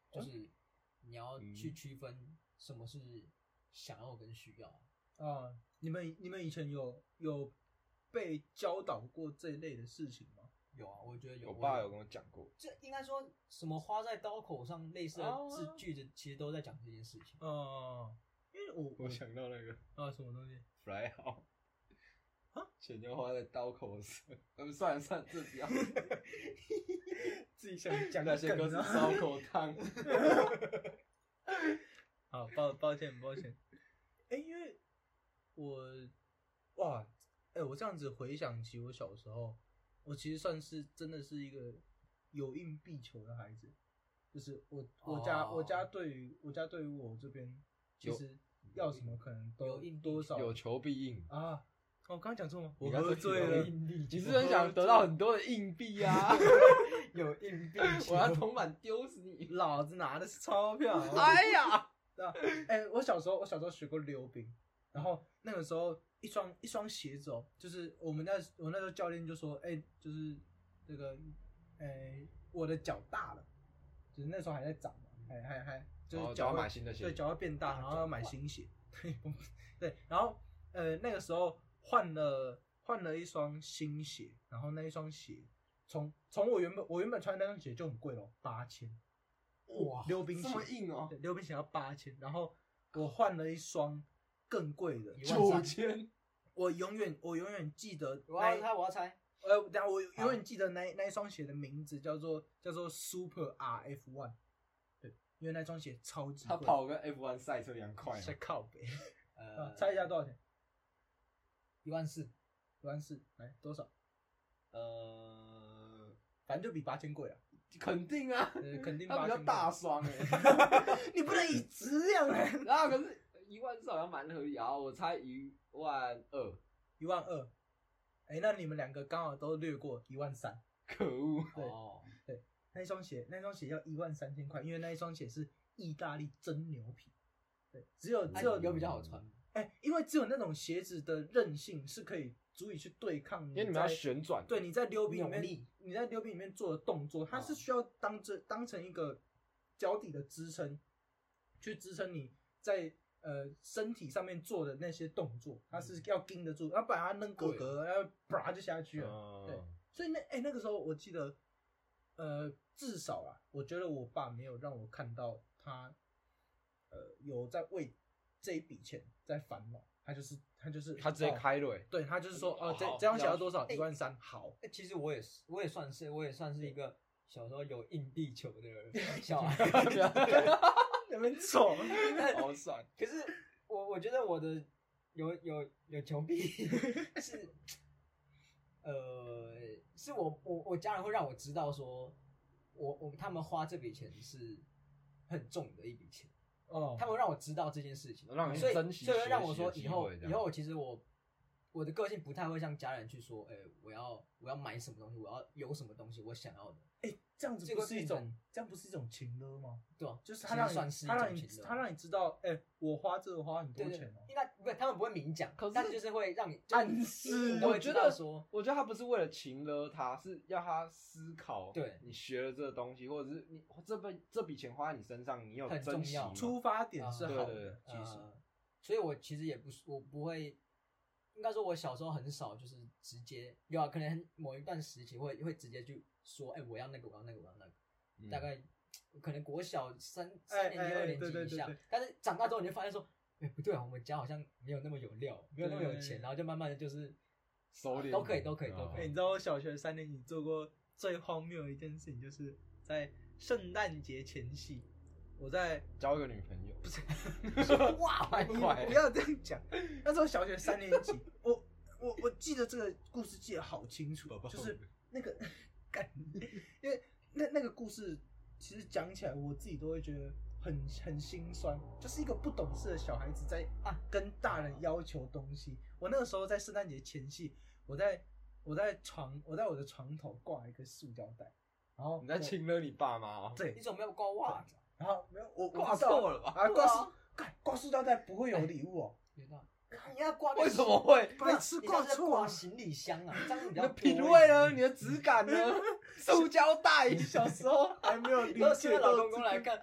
就是你要去嗯区分什么是想要跟需要。啊，你们你们以前有有被教导过这一类的事情吗？有啊，我觉得有。我爸有跟我讲过，这应该说什么花在刀口上类似的哦字句子，其实都在讲这件事情。哦、因为我我想到那个啊什么东西？fly 好啊，钱要花在刀口上。嗯，算了算了，自己要。自己想讲那些歌是烧口汤。好，抱抱歉抱歉。哎、因为我哇，哎、我这样子回想起我小时候，我其实算是真的是一个有应必求的孩子，就是我我家、哦我家对于我家对于我这边，其有实要什么可能都有应必多少有求必应。啊。哦我刚刚讲错吗？我喝醉有了。你是不是很想得到很多的硬币啊？有硬币我要铜板丢死你！老子拿的是钞票。哎呀，对啊，哎、我小时候我小时候学过溜冰，然后那个时候一双一双鞋子哦，就是我们那我那时候教练就说，哎、就是这个，哎、我的脚大了，就是那时候还在长嘛，还还还就是哦脚要买新的鞋对，脚要变大，啊然后要买新鞋，对 对，然后呃那个时候换了换了一双新鞋，然后那一双鞋从从我原本我原本穿的那双鞋就很贵咯，八千，哇溜冰鞋这么硬哦对，溜冰鞋要八千，然后我换了一双更贵的，一万三。九千，我永远我永远记得我那一要猜，我要猜，呃，等下我永好远记得那那一双鞋的名字叫做叫做 Super RF One，对，因为那双鞋超级贵，他跑跟 F1 赛车一样快在啊！靠北，呃啊，猜一下多少钱？一万四，一万四，来多少？呃，反正就比八千贵啊，肯定啊，呃，肯定他比较千大双哎。你不能以质量来，然后可是一万四好像蛮合理啊，我猜一万二，一万二，哎，那你们两个刚好都略过一万三。可恶！对哦，对那一双鞋，那一双鞋要一万三千块，因为那一双鞋是意大利真牛皮。对，只有啊只有有比较好穿，哎、因为只有那种鞋子的韧性是可以足以去对抗你，因为你们要旋转，对，你在溜冰里面，你在溜冰里面做的动作，它是哦。需要当这当成一个脚底的支撑，去支撑你在呃身体上面做的那些动作，他是要盯得住，要不然他扔格格，然后啪就下去了。嗯对所以那哎、那个时候我记得，呃，至少啊，我觉得我爸没有让我看到他，呃，有在为这一笔钱在烦恼，他就是他就是他直接哦开了欸，对他就是说，呃，这这张鞋要多少？哎一万三，好。哎其实我也是，我也算是，我也算是一个小时候有硬地球的 小孩。那边走，好爽，可是我我觉得我的有有有穷逼 是，呃，是我我我家人会让我知道说，我我他们花这笔钱是很重的一笔钱，哦。他们让我知道这件事情，让你所以所以让我说以后以后其实我我的个性不太会向家人去说，哎、我要我要买什么东西，我要有什么东西我想要的，哎，这样子这不是一种这样不是一种情勒吗？对啊、就是他让你他让你他让你知道，哎，我花这个花很多钱哦。应该不，他们不会明讲，可是但就是会让你暗就是示我觉得说，我觉得他不是为了情勒他，是要他思考，对。你学了这个东西，或者是你这笔这笔钱花在你身上，你有很珍惜吗重要。出发点是好对对的，其实。呃，所以我其实也不是，我不会，应该说，我小时候很少就是直接有啊，可能某一段时期会会直接去说，哎、我要那个，我要那个，我要那个，嗯。大概可能国小三哎三年级、哎二年级以下但是长大之后你就发现说，哎、不对啊，我们家好像没有那么有料，没有那么有对钱，然后就慢慢的就是收敛都可以，都可以，都可以。你。知道我小学三年级做过最荒谬的一件事情，就是在圣诞节前夕，我在交一个女朋友，不是 哇，你快。不要这样讲。那时候小学三年级，我我我记得这个故事记得好清楚，就是。那个干，因为那那个故事其实讲起来，我自己都会觉得很很心酸，就是一个不懂事的小孩子在啊跟大人要求东西。我那个时候在圣诞节前夕，我在我在床我在我的床头挂一个塑胶袋，然后你在我亲了你爸妈哦，对你，怎么没有挂袜子啊？然后没有我我挂错了吧啊，挂挂塑胶袋不会有礼物哦。你要挂为什么会？白痴你那是挂错了挂行李箱啊，这样比你的品一味呢？你的质感呢？塑胶袋，小时候还没有理然后解 现在老公公来看，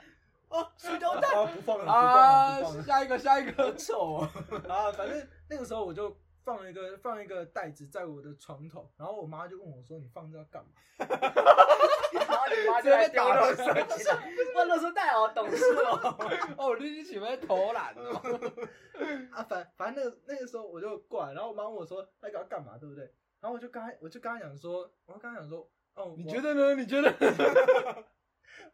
哦，塑胶袋啊，不放了，不放了，不啊放，了。下一个，下一好个，丑哦。啊，反正那个时候我就放了一个放一个袋子在我的床头，然后我妈就问我说：“你放这要干嘛然后你妈就在丢垃圾进来，哇，垃圾袋好懂事哦。哦，你是喜欢偷懒哦？？” 啊，反反正那个那个时候我就过来，然后我妈问我说：“那个要干嘛？对不对？”然后我就跟她我就跟她讲说，我就跟她讲说：“哦，你我觉得呢？你觉得？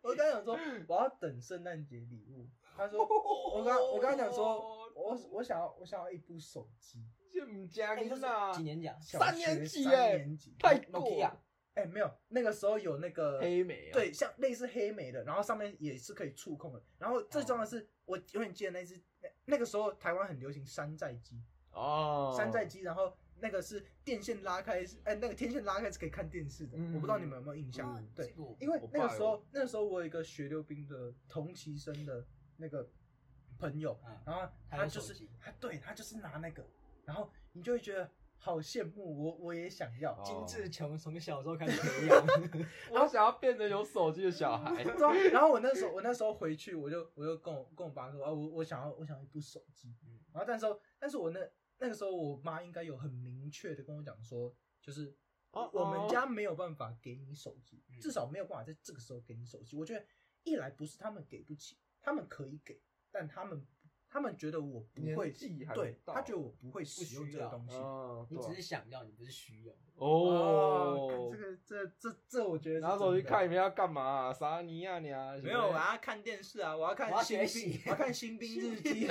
我跟她讲说我要等圣诞节礼物。”她说：“我跟她我跟她讲说，我我想要我想要一部手机。”这唔加哎，你跟呐几？年级啊？小三学年级三耶年级太过 Nokia 哎、没有，那个时候有那个黑莓啊，对，像类似黑莓的，然后上面也是可以触控的。然后最重要的是，我永远记得那只那那个时候台湾很流行山寨机，哦，山寨机，然后那个是电线拉开是，哎、那个天线拉开是可以看电视的。嗯我不知道你们有没有印象？嗯对，因为我那个时候那个时候我有一个学溜冰的同期生的那个朋友，嗯然后他他就是他对他就是拿那个，然后你就会觉得好羡慕，我我也想要。哦金志琼从小时候开始培养，我想要变得有手机的小孩。对啊然后我那时候我那时候回去，我就我就跟我跟我爸说啊，我我想要我想要一部手机。嗯然后但是但是我那那个时候我妈应该有很明确的跟我讲说，就是哦我们家没有办法给你手机，嗯至少没有办法在这个时候给你手机。我觉得一来不是他们给不起，他们可以给，但他们他们觉得我不会年纪还没对，到他觉得我不会使用这个东西。哦，你对啊只是想要，你不是需要。哦干，这个这这这我觉得是拿手机真的看你们要干嘛啊？啥尼亚你啊？没有，我要看电视啊，我要看我要新兵习，我要看新兵日记。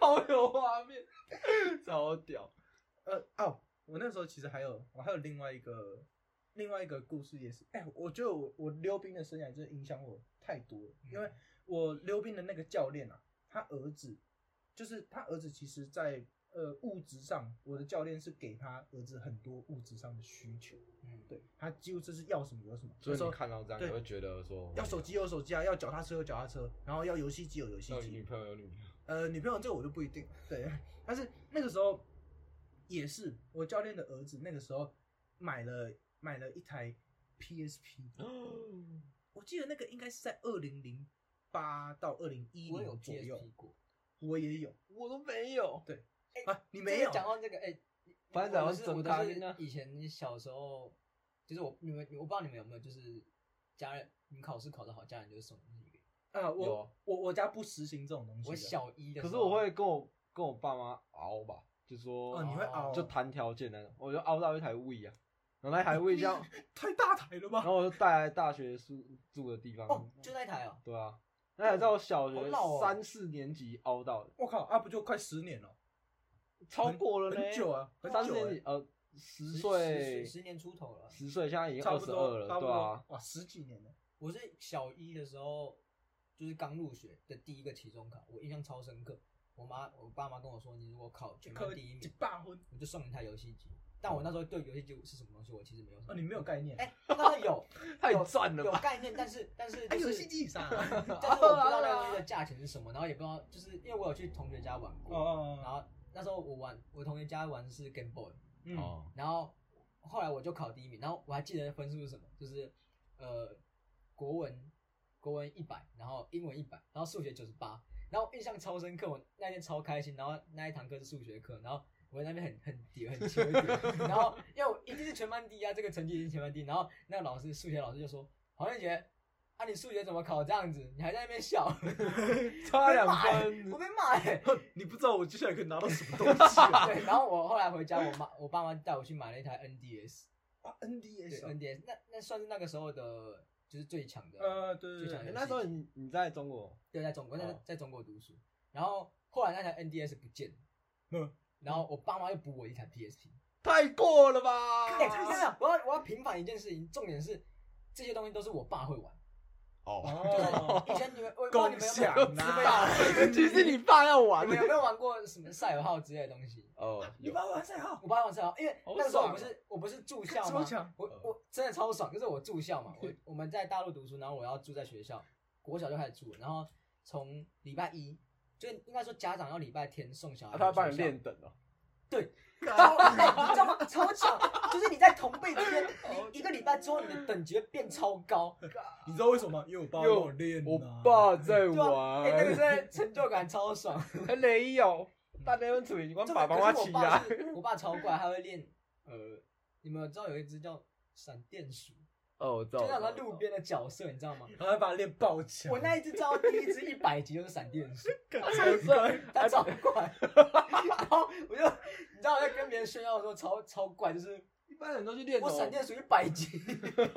好有画面，超屌。呃哦，我那时候其实还有我还有另外一个另外一个故事也是，哎、我觉得我我溜冰的生涯真的影响我太多了，因为我溜冰的那个教练啊，他儿子就是他儿子，其实在呃物质上，我的教练是给他儿子很多物质上的需求，嗯，对他几乎就是要什么有什么。所以你那时候看到这样，对。你会觉得说要手机有手机啊，要脚踏车有脚踏车，然后要游戏机有游戏机。要女。朋友有女朋友，呃，女朋友这个我就不一定，对。但是那个时候也是我教练的儿子，那个时候买了买了一台 PSP，我记得那个应该是在二零零八到二零一我有零左右，PSP 过。我也有我都没有。啊，你没有？讲到这个，哎，反正我是我讲到整都是喱呢以前小时候，就是我你们我不知道你们有没有，就是家人你考试考得好，家人就会送东西给你。啊，有我我我家不实行这种东西的。我小一的时候，可是我会跟我跟我爸妈熬吧，就说哦，你会熬，就谈条件那种，我就熬到一台 We 啊，然后那台 We 这样，太大台了然吧？后我就带来大学住住的地方，哦，就那台哦，对啊，那台在我小学三四年级凹到的，我靠，啊，不就快十年了？超过了呢，很久啊，三四年级，呃，十十岁十十年出头了。十岁，现在已经二十二了，对啊，哇，十几年了。我是小一的时候，就是刚入学的第一个期中考，我印象超深刻。我妈我爸妈跟我说，你如果考全班科第一名，八分我就送你一台游戏机。但我那时候对游戏机是什么东西，我其实没有什么。哦，你没有概念。哎、那有 太有赚了吧？有概念，但是但是还就是游戏机上。但是我不知道那个 东西的价钱是什么，然后也不知道，就是因为我有去同学家玩过，哦然后那时候我玩我同学家玩的是 Game Boy，嗯，哦，然后后来我就考第一名，然后我还记得分数是什么，就是呃国文国文一百，然后英文一百，然后数学九十八，然后印象超深刻，我那天超开心，然后那一堂课是数学课，然后我在那边很很低很羞一点，然后因为我一定是全班第一啊，这个成绩一定是全班第一，然后那个老师数学老师就说黄俊杰。啊，你数学怎么考这样子？你还在那边笑，差两分，我被骂哎、你不知道我接下来可以拿到什么东西啊？对，然后我后来回家，我妈我爸妈带我去买了一台 NDS，啊，NDS 啊。NDS，那那算是那个时候的，就是最强的。呃，对对对那时候你你在中国，对，在中国，在哦在中国读书，然后后来那台 NDS 不见了，嗯，然后我爸妈又补我一台 PSP。太过了吧？我要我要平反一件事情，重点是这些东西都是我爸会玩，哦，就是以前你们我不知道你们有没有 共享知其实你爸要玩。你们有没有玩过什么赛尔号之类的东西？哦，有。你爸玩赛号，我爸玩赛尔号，因为那个时候我不是我不是住校吗？我我真的超爽，就是我住校嘛，我 我们在大陆读书，然后我要住在学校，国小就开始住，然后从礼拜一，就应该说家长要礼拜天送小孩他帮你练等哦，对超，哎你知道吗？超巧，就是你在同辈之间，你一个礼拜之后你的等级会变超高，你知道为什么吗？因为我爸因为帮我练啊。我爸在玩啊，哎、那个玩，真的成就感超爽。很雷哦，大家用嘴，你光爸爸妈起可是我爸啊，我爸超怪，他会练，呃，你们有知道有一只叫闪电鼠，哦，我知道，就那种在路边的角色，你知道吗？然后把它练爆强。我那一只招第一只一百级就是闪电鼠，超帅，他超怪，然后我就你知道我在跟别人炫耀的时候超超怪，就是一般人都去练我闪电鼠一百级，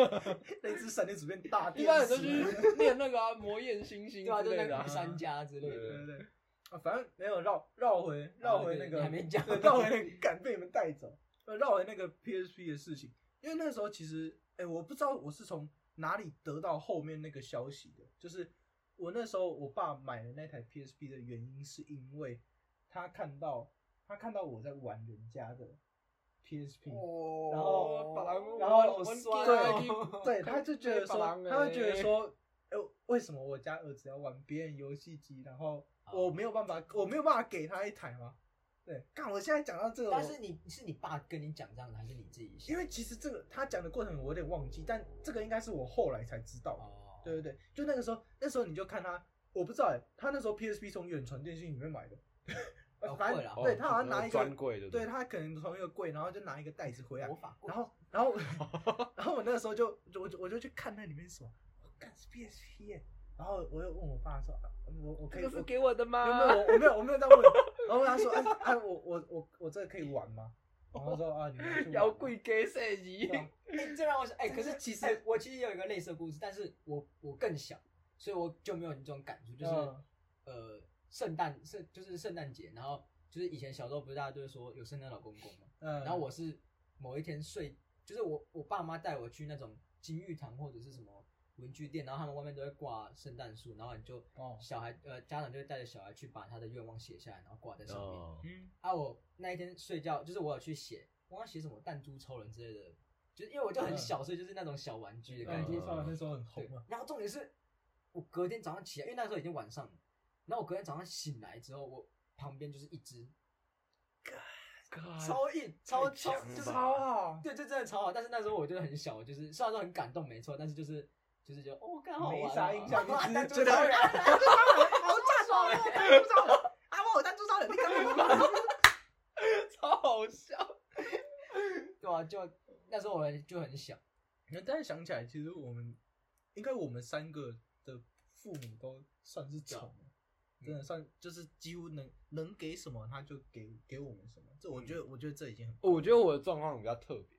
那只闪电鼠变大电一般人都视去练那个啊，魔焰星星对吧？就那之类的啊，个三家之类对的。对对。啊，反正没有绕绕回绕回那个你还没讲对绕回那个敢被你们带走，呃，绕回那个 PSP 的事情，因为那时候其实，哎、我不知道我是从哪里得到后面那个消息的，就是我那时候我爸买了那台 PSP 的原因，是因为他看到他看到我在玩人家的 PSP，、哦然后然然后我 对，他就觉得说，他会觉得说，哎、为什么我家儿子要玩别人游戏机，然后我没有办法，我没有办法给他一台吗？对，看，我现在讲到这个，但是你是你爸跟你讲这样的，还是你自己想？因为其实这个他讲的过程我有点忘记，但这个应该是我后来才知道的。哦，对对对，就那个时候，那时候你就看他，我不知道哎、他那时候 PSP 从远传电信里面买的，哦反正对他好像拿一个专柜的，对他可能从一个柜，然后就拿一个袋子回来魔，法然后然后 然后我那个时候就就我就我就去看那里面什么，我干是 PSP 耶、然后我又问我爸说，啊我我可以我这个是给我的吗？没有没有我我没有我没有在问，然后问他说，哎、哎我我我我这个可以玩吗？然后他说啊你拿去玩要贵 给设计对，啊哎、这让我想，哎、可是其实哎我其实有一个类似的故事，但是我我更小，所以我就没有你这种感触，就是、嗯呃，圣诞圣就是圣诞节，然后就是以前小时候不是大家都会说有圣诞老公公嘛，嗯，然后我是某一天睡，就是我我爸妈带我去那种金玉堂或者是什么文具店，然后他们外面都会挂圣诞树，然后你就哦。小孩呃家长就会带着小孩去把他的愿望写下来，然后挂在上面。哦，嗯，啊，我那一天睡觉，就是我有去写，我要写什么弹珠超人之类的，就是因为我就很小，所以就是那种小玩具的。感觉。超人那时候很红对。啊，，然后重点是我隔天早上起来，因为那时候已经晚上了，然后我隔天早上醒来之后，我旁边就是一只超硬、超超就是超好，对，就真的超好。但是那时候我就是很小，就是虽然说很感动，没错，但是就是就是觉得哦，刚好玩没啊啥印象，你只弹是 觉得珠超人，弹珠超人，好炸爽啊！弹珠超人，啊，我有弹珠超人，你干嘛？超好笑。对啊，就那时候我就很小，那但是想起来，其实我们应该我们三个的父母都算是宠，真的算就是几乎能能给什么他就给给我们什么。这我觉得，我觉得这已经很我觉得我的状况比较特别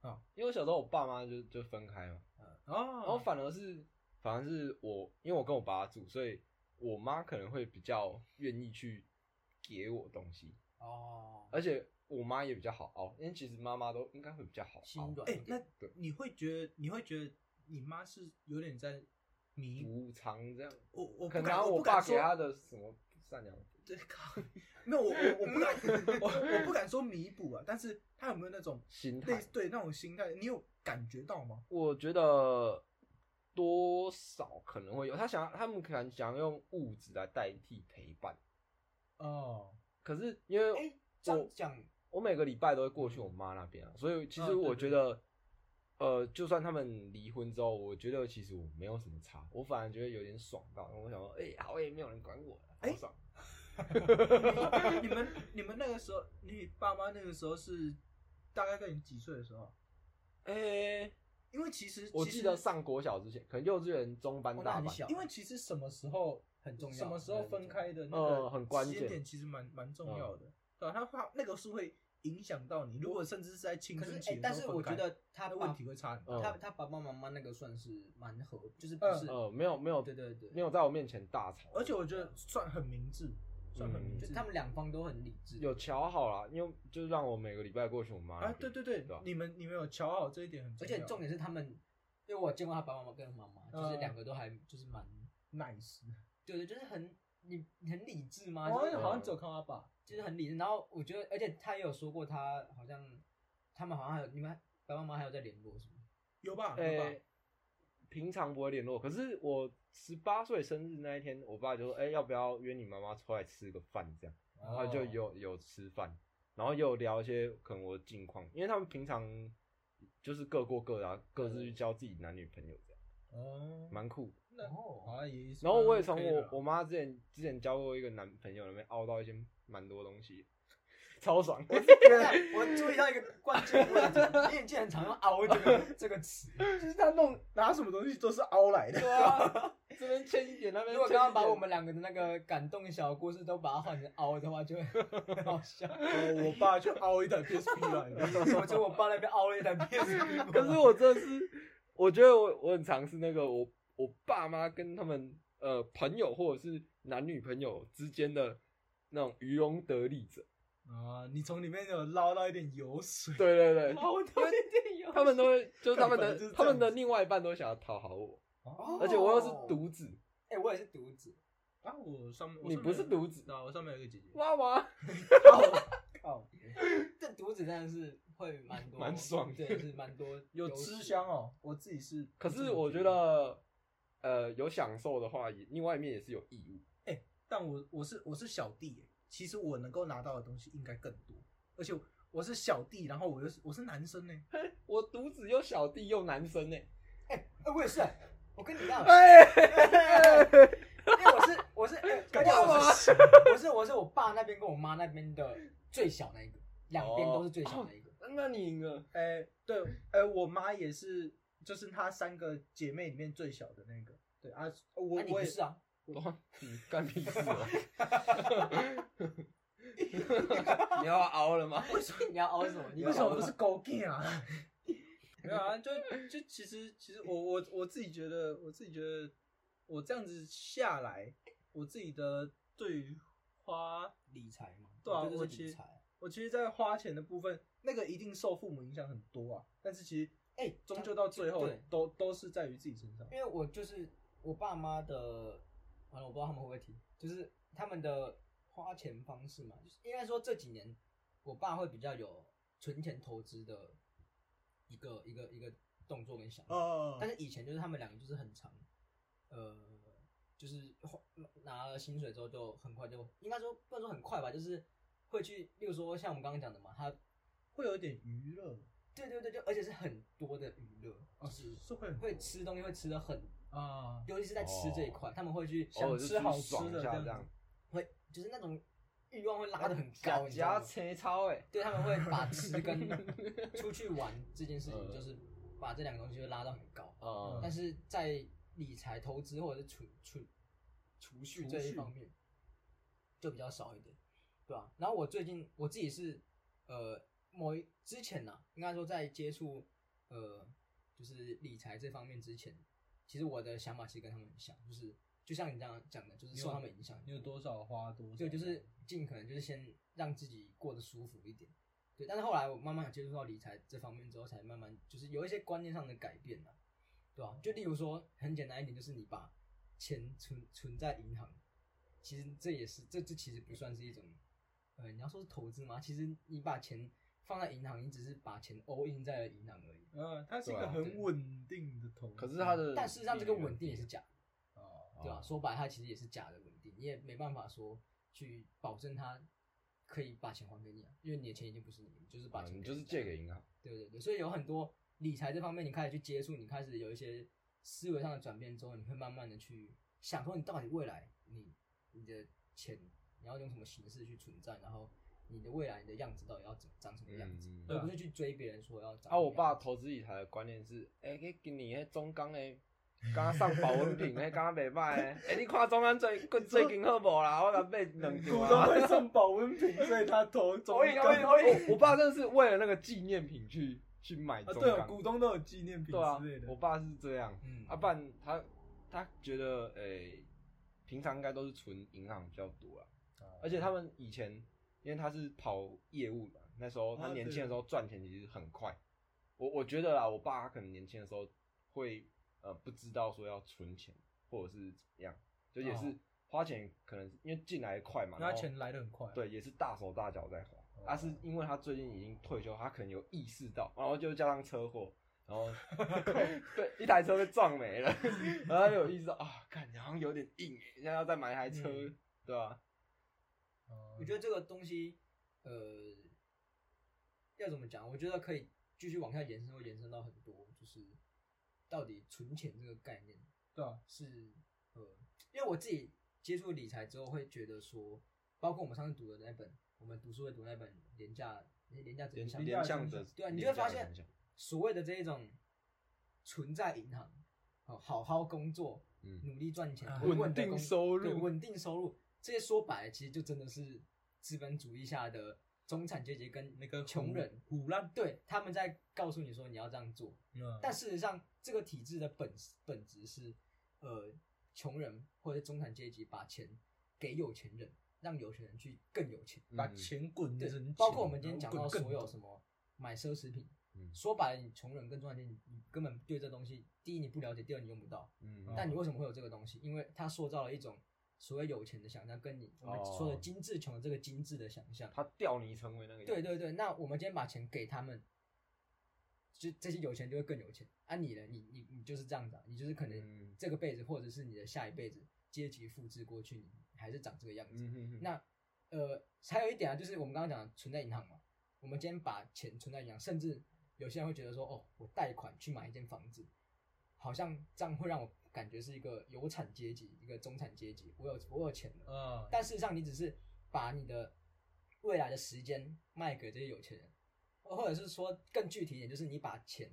啊，因为我小时候我爸妈就就分开嘛，然后哦，反而是反而是我，因为我跟我爸住，所以我妈可能会比较愿意去给我东西，哦，而且我妈也比较好熬，因为其实妈妈都应该会比较好熬。心软哎、那对。你会觉得你会觉得你妈是有点在弥补偿这样，我我可能我爸给她的什么善良，对靠，没有我我我不敢 我我不敢说弥补啊，但是他有没有那种心态，对那种心态，你有感觉到吗？我觉得多少可能会有。他想，他们可能想要用物质来代替陪伴，哦，可是因为哎，这样我讲我每个礼拜都会过去我妈那边啊，所以其实我觉得，呃，就算他们离婚之后，我觉得其实我没有什么差，我反而觉得有点爽到，我想说，哎、好，也没有人管我了，好哎爽。你们你们那个时候，你爸妈那个时候是大概跟你几岁的时候？哎、因为其实我记得上国小之前，可能幼稚园、中班、大班，哦那很小因为其实什么时候很重要什么时候分开的那呃个很关键时间点，其实蛮蛮重要的，对吧？它它那个是会影响到你，如果甚至是在青可是哎、春期的但是时候分开我觉得他那爸问题会差很多。嗯他他爸爸妈妈那个算是蛮合，就是不嗯是，呃，没有没有对对对，没有在我面前大吵，而且我觉得算很明智，算很明嗯智。就他们两方都很理智，有瞧好了，因为就是让我每个礼拜过去我妈那啊，对对对对，你们你们有瞧好这一点很重要，而且重点是他们，因为我见过他爸爸妈妈跟妈妈，就是嗯两个都还就是蛮，nice。对对，就是很你很理智吗？我就是好像只有看到他爸，就是很理智。然后我觉得，而且他也有说过，他好像他们好像还有你们爸爸妈妈还有在联络，是吗？有吧？有诶、吧？平常不会联络，可是我十八岁生日那一天，我爸就说：“哎、要不要约你妈妈出来吃个饭？”这样，然后就哦有有吃饭，然后也有聊一些可能我的近况，因为他们平常就是各过各的、啊，各自去交自己男女朋友这样，哦，蛮酷。那哦好像也是然后我也从我我妈之前之前交过一个男朋友那边凹到一些蛮多东西，超爽。我我注意到一个关键问题，因为你竟然常用“凹”这个这个词。就是他弄拿什么东西都是凹来的。对啊，这边欠一点，那边如果刚刚把我们两个的那个感动小故事都把它换成“凹”的话，就会很好笑。哦我爸就凹一台 PSP 来的。我觉得我爸那边凹了一台 PSP，可是我真的是，我觉得我我很常是那个我我爸妈跟他们呃朋友或者是男女朋友之间的那种渔翁得利者。啊，你从里面有捞到一点油水。对对对，凹到一点有。他们都会就是他们的他们的另外一半都想要讨好我，哦而且我又是独子，哎、我也是独子，啊，我上面我你上面有不是独子啊，我上面有一个姐姐。哇哇。靠，这独子真的是会蛮多，蛮爽的对，是蛮多有吃香哦，我自己是。可是我觉，得呃有享受的话，也另外一面也是有义务。但我我是我是小弟耶，其实我能够拿到的东西应该更多，而且我是小弟，然后我又是我是男生呢。我独子又小弟又男生呢、哎、哎我也是、我跟你一样，哎、因为我是我是，我是我是我是我爸那边跟我妈那边的最小那一个，两边都是最小那一个。那你赢了。哎、对，哎、我妈也是，就是她三个姐妹里面最小的那个。对啊，我、我也不是啊？哇，你干屁事啊！你要熬了吗？为什么你要凹什么？你为什么不是勾 g 啊？没有啊，就就其实其实我我我自己觉得，我自己觉得我这样子下来，我自己的对于花，理财嘛？对啊我其实。我其实，在花钱的部分，那个一定受父母影响很多啊。但是其实哎、终究到最后都都是在于自己身上。因为我就是我爸妈的，完了我不知道他们会不会听，就是他们的花钱方式嘛，就是应该说这几年我爸会比较有存钱投资的一个一个一个动作跟想法，哦但是以前就是他们两个就是很长，呃，就是花拿了薪水之后就很快就应该说不能说很快吧，就是会去，例如说像我们刚刚讲的嘛，他会有一点娱乐，对对对，就而且是很多的娱乐，哦就是是会很会吃东西会吃的很，啊，尤其是在吃这一块，他们会去想吃好吃的这样。会就是那种欲望会拉的很高，你知道假吗？切超哎，对，他们会把吃跟 出去玩这件事情，嗯就是把这两个东西会拉到很高。啊但是在理财投资或者是储储储蓄这一方面，就比较少一点，对吧、然后我最近我自己是呃某一之前呢、应该说在接触呃就是理财这方面之前，其实我的想法其实跟他们很像，就是就像你这样讲的，就是受他们影响，你有多少花多少？对，就是尽可能就是先让自己过得舒服一点。对，但是后来我慢慢接触到理财这方面之后，才慢慢就是有一些观念上的改变了，对吧、就例如说很简单一点，就是你把钱存存在银行，其实这也是这这其实不算是一种，呃，你要说是投资吗？其实你把钱放在银行，你只是把钱 all in 在了银行而已。嗯，它是一个很稳定的投资，可是它的，但事实上，这个稳定也是假。的。哦，对吧、说白了，它其实也是假的稳定，你也没办法说去保证它可以把钱还给你啊，因为你的钱已经不是你就是把钱、啊你就是借给银行，对对对，所以有很多理财这方面，你开始去接触，你开始有一些思维上的转变之后，你会慢慢的去想说，你到底未来你你的钱你要用什么形式去存在，然后你的未来你的样子到底要怎长什么样子，嗯而不是去追别人说要长啊，我爸投资理财的观念是，哎、欸，今年迄中钢诶，刚刚上保温瓶，诶刚刚袂歹诶，诶，你看中钢最最近好无啦？我甲买两股张东啊。会送保温瓶，所以他投中 我以我以我以我爸真的是为了那个纪念品去去买啊，对哦，中钢，股东都有纪念品对啊之类，的。我。爸是这样，嗯。啊，不然他他觉得诶、平常应该都是存银行比较多啦，而且他们以前因为他是跑业务的，那时候他啊年轻的对时候赚钱其实很快。我我觉得啦，我爸他可能年轻的时候会呃不知道说要存钱或者是怎么样，就也是哦花钱可能是因为进来快嘛，然后因为他钱来的很快。对，也是大手大脚在花。他啊，是因为他最近已经退休，他可能有意识到，然后就加上车祸，然后 对一台车被撞没了，然后有意识到啊，看好像有点硬欸，现在要再买一台车，嗯对吧、哦，我觉得这个东西，呃，要怎么讲？我觉得可以继续往下延伸，会延伸到很多，就是到底存钱这个概念对啊，是呃，因为我自己接触理财之后，会觉得说，包括我们上次读的那本，我们读书会读那本《廉价廉价真联相》，联想的，对啊，你就会发现所谓的这一种存在银行，好好好工作，嗯努力赚钱啊，稳稳定工收入对稳定收入，这些说白了，其实就真的是资本主义下的中产阶级跟那个穷人，虎烂，对他们在告诉你说你要这样做，嗯但事实上这个体制的本本质是，呃，穷人或者中产阶级把钱给有钱人，让有钱人去更有钱。把嗯钱滚对包括我们今天讲到所有什么买奢侈品，嗯说白了，你穷人跟中产阶级，你根本对这东西，第一你不了解，第二你用不到。嗯，但你为什么会有这个东西？因为它塑造了一种所谓有钱的想象，跟你我们哦说的精致穷的这个精致的想象。他吊你成为那个对对对，那我们今天把钱给他们，就这些有钱就会更有钱。啊你呢？你你你就是这样子啊，你就是可能嗯这个辈子或者是你的下一辈子阶级复制过去，你还是长这个样子。嗯哼哼那呃，还有一点啊，就是我们刚刚讲的存在银行嘛，我们今天把钱存在银行，甚至有些人会觉得说，哦，我贷款去买一间房子，好像这样会让我感觉是一个有产阶级，一个中产阶级，我有我有钱了。嗯，但事实上，你只是把你的未来的时间卖给这些有钱人，或者是说更具体一点，就是你把钱，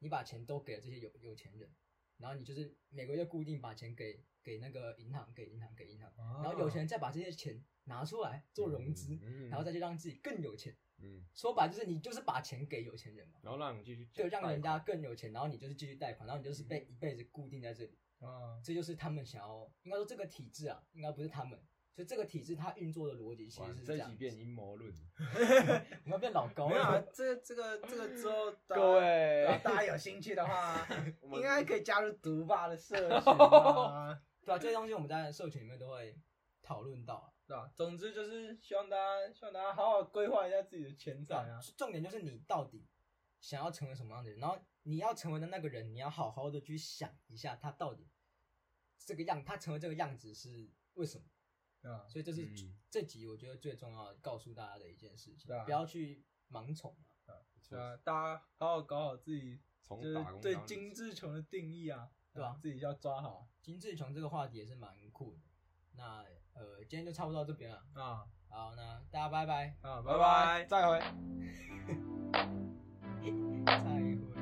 你把钱都给了这些有有钱人，然后你就是每个月固定把钱给给那个银行，给银行，给银行，然然后有钱人再把这些钱拿出来做融资，嗯然后再去让自己更有钱。嗯，说白就是你就是把钱给有钱人嘛，然后让你继续就让人家更有钱，然后你就是继续贷款，然后你就是被一辈子固定在这里。啊，这就是他们想要，应该说这个体制啊，应该不是他们，所以这个体制它运作的逻辑其实是样子。这几遍阴谋论，我们要变老高没有啊了。，这这个这个之后，大家各位。啊大家有兴趣的话，应该可以加入毒霸的社群啊，对啊，这些东西我们在社群里面都会讨论到啊。对吧？总之就是希望大家希望大家好好规划一下自己的钱财啊。重点就是你到底想要成为什么样的人，然后你要成为的那个人，你要好好的去想一下，他到底这个样，他成为这个样子是为什么？对吧？所以这是、嗯这集我觉得最重要的，告诉大家的一件事情，不要去盲从啊。对啊，大家好好搞好自己，就是对当精致穷的定义啊，对啊自己要抓好金志穷这个话题也是蛮酷的。那呃，今天就差不多到这边了。啊，好，那大家拜拜。啊，拜拜，再会。再会。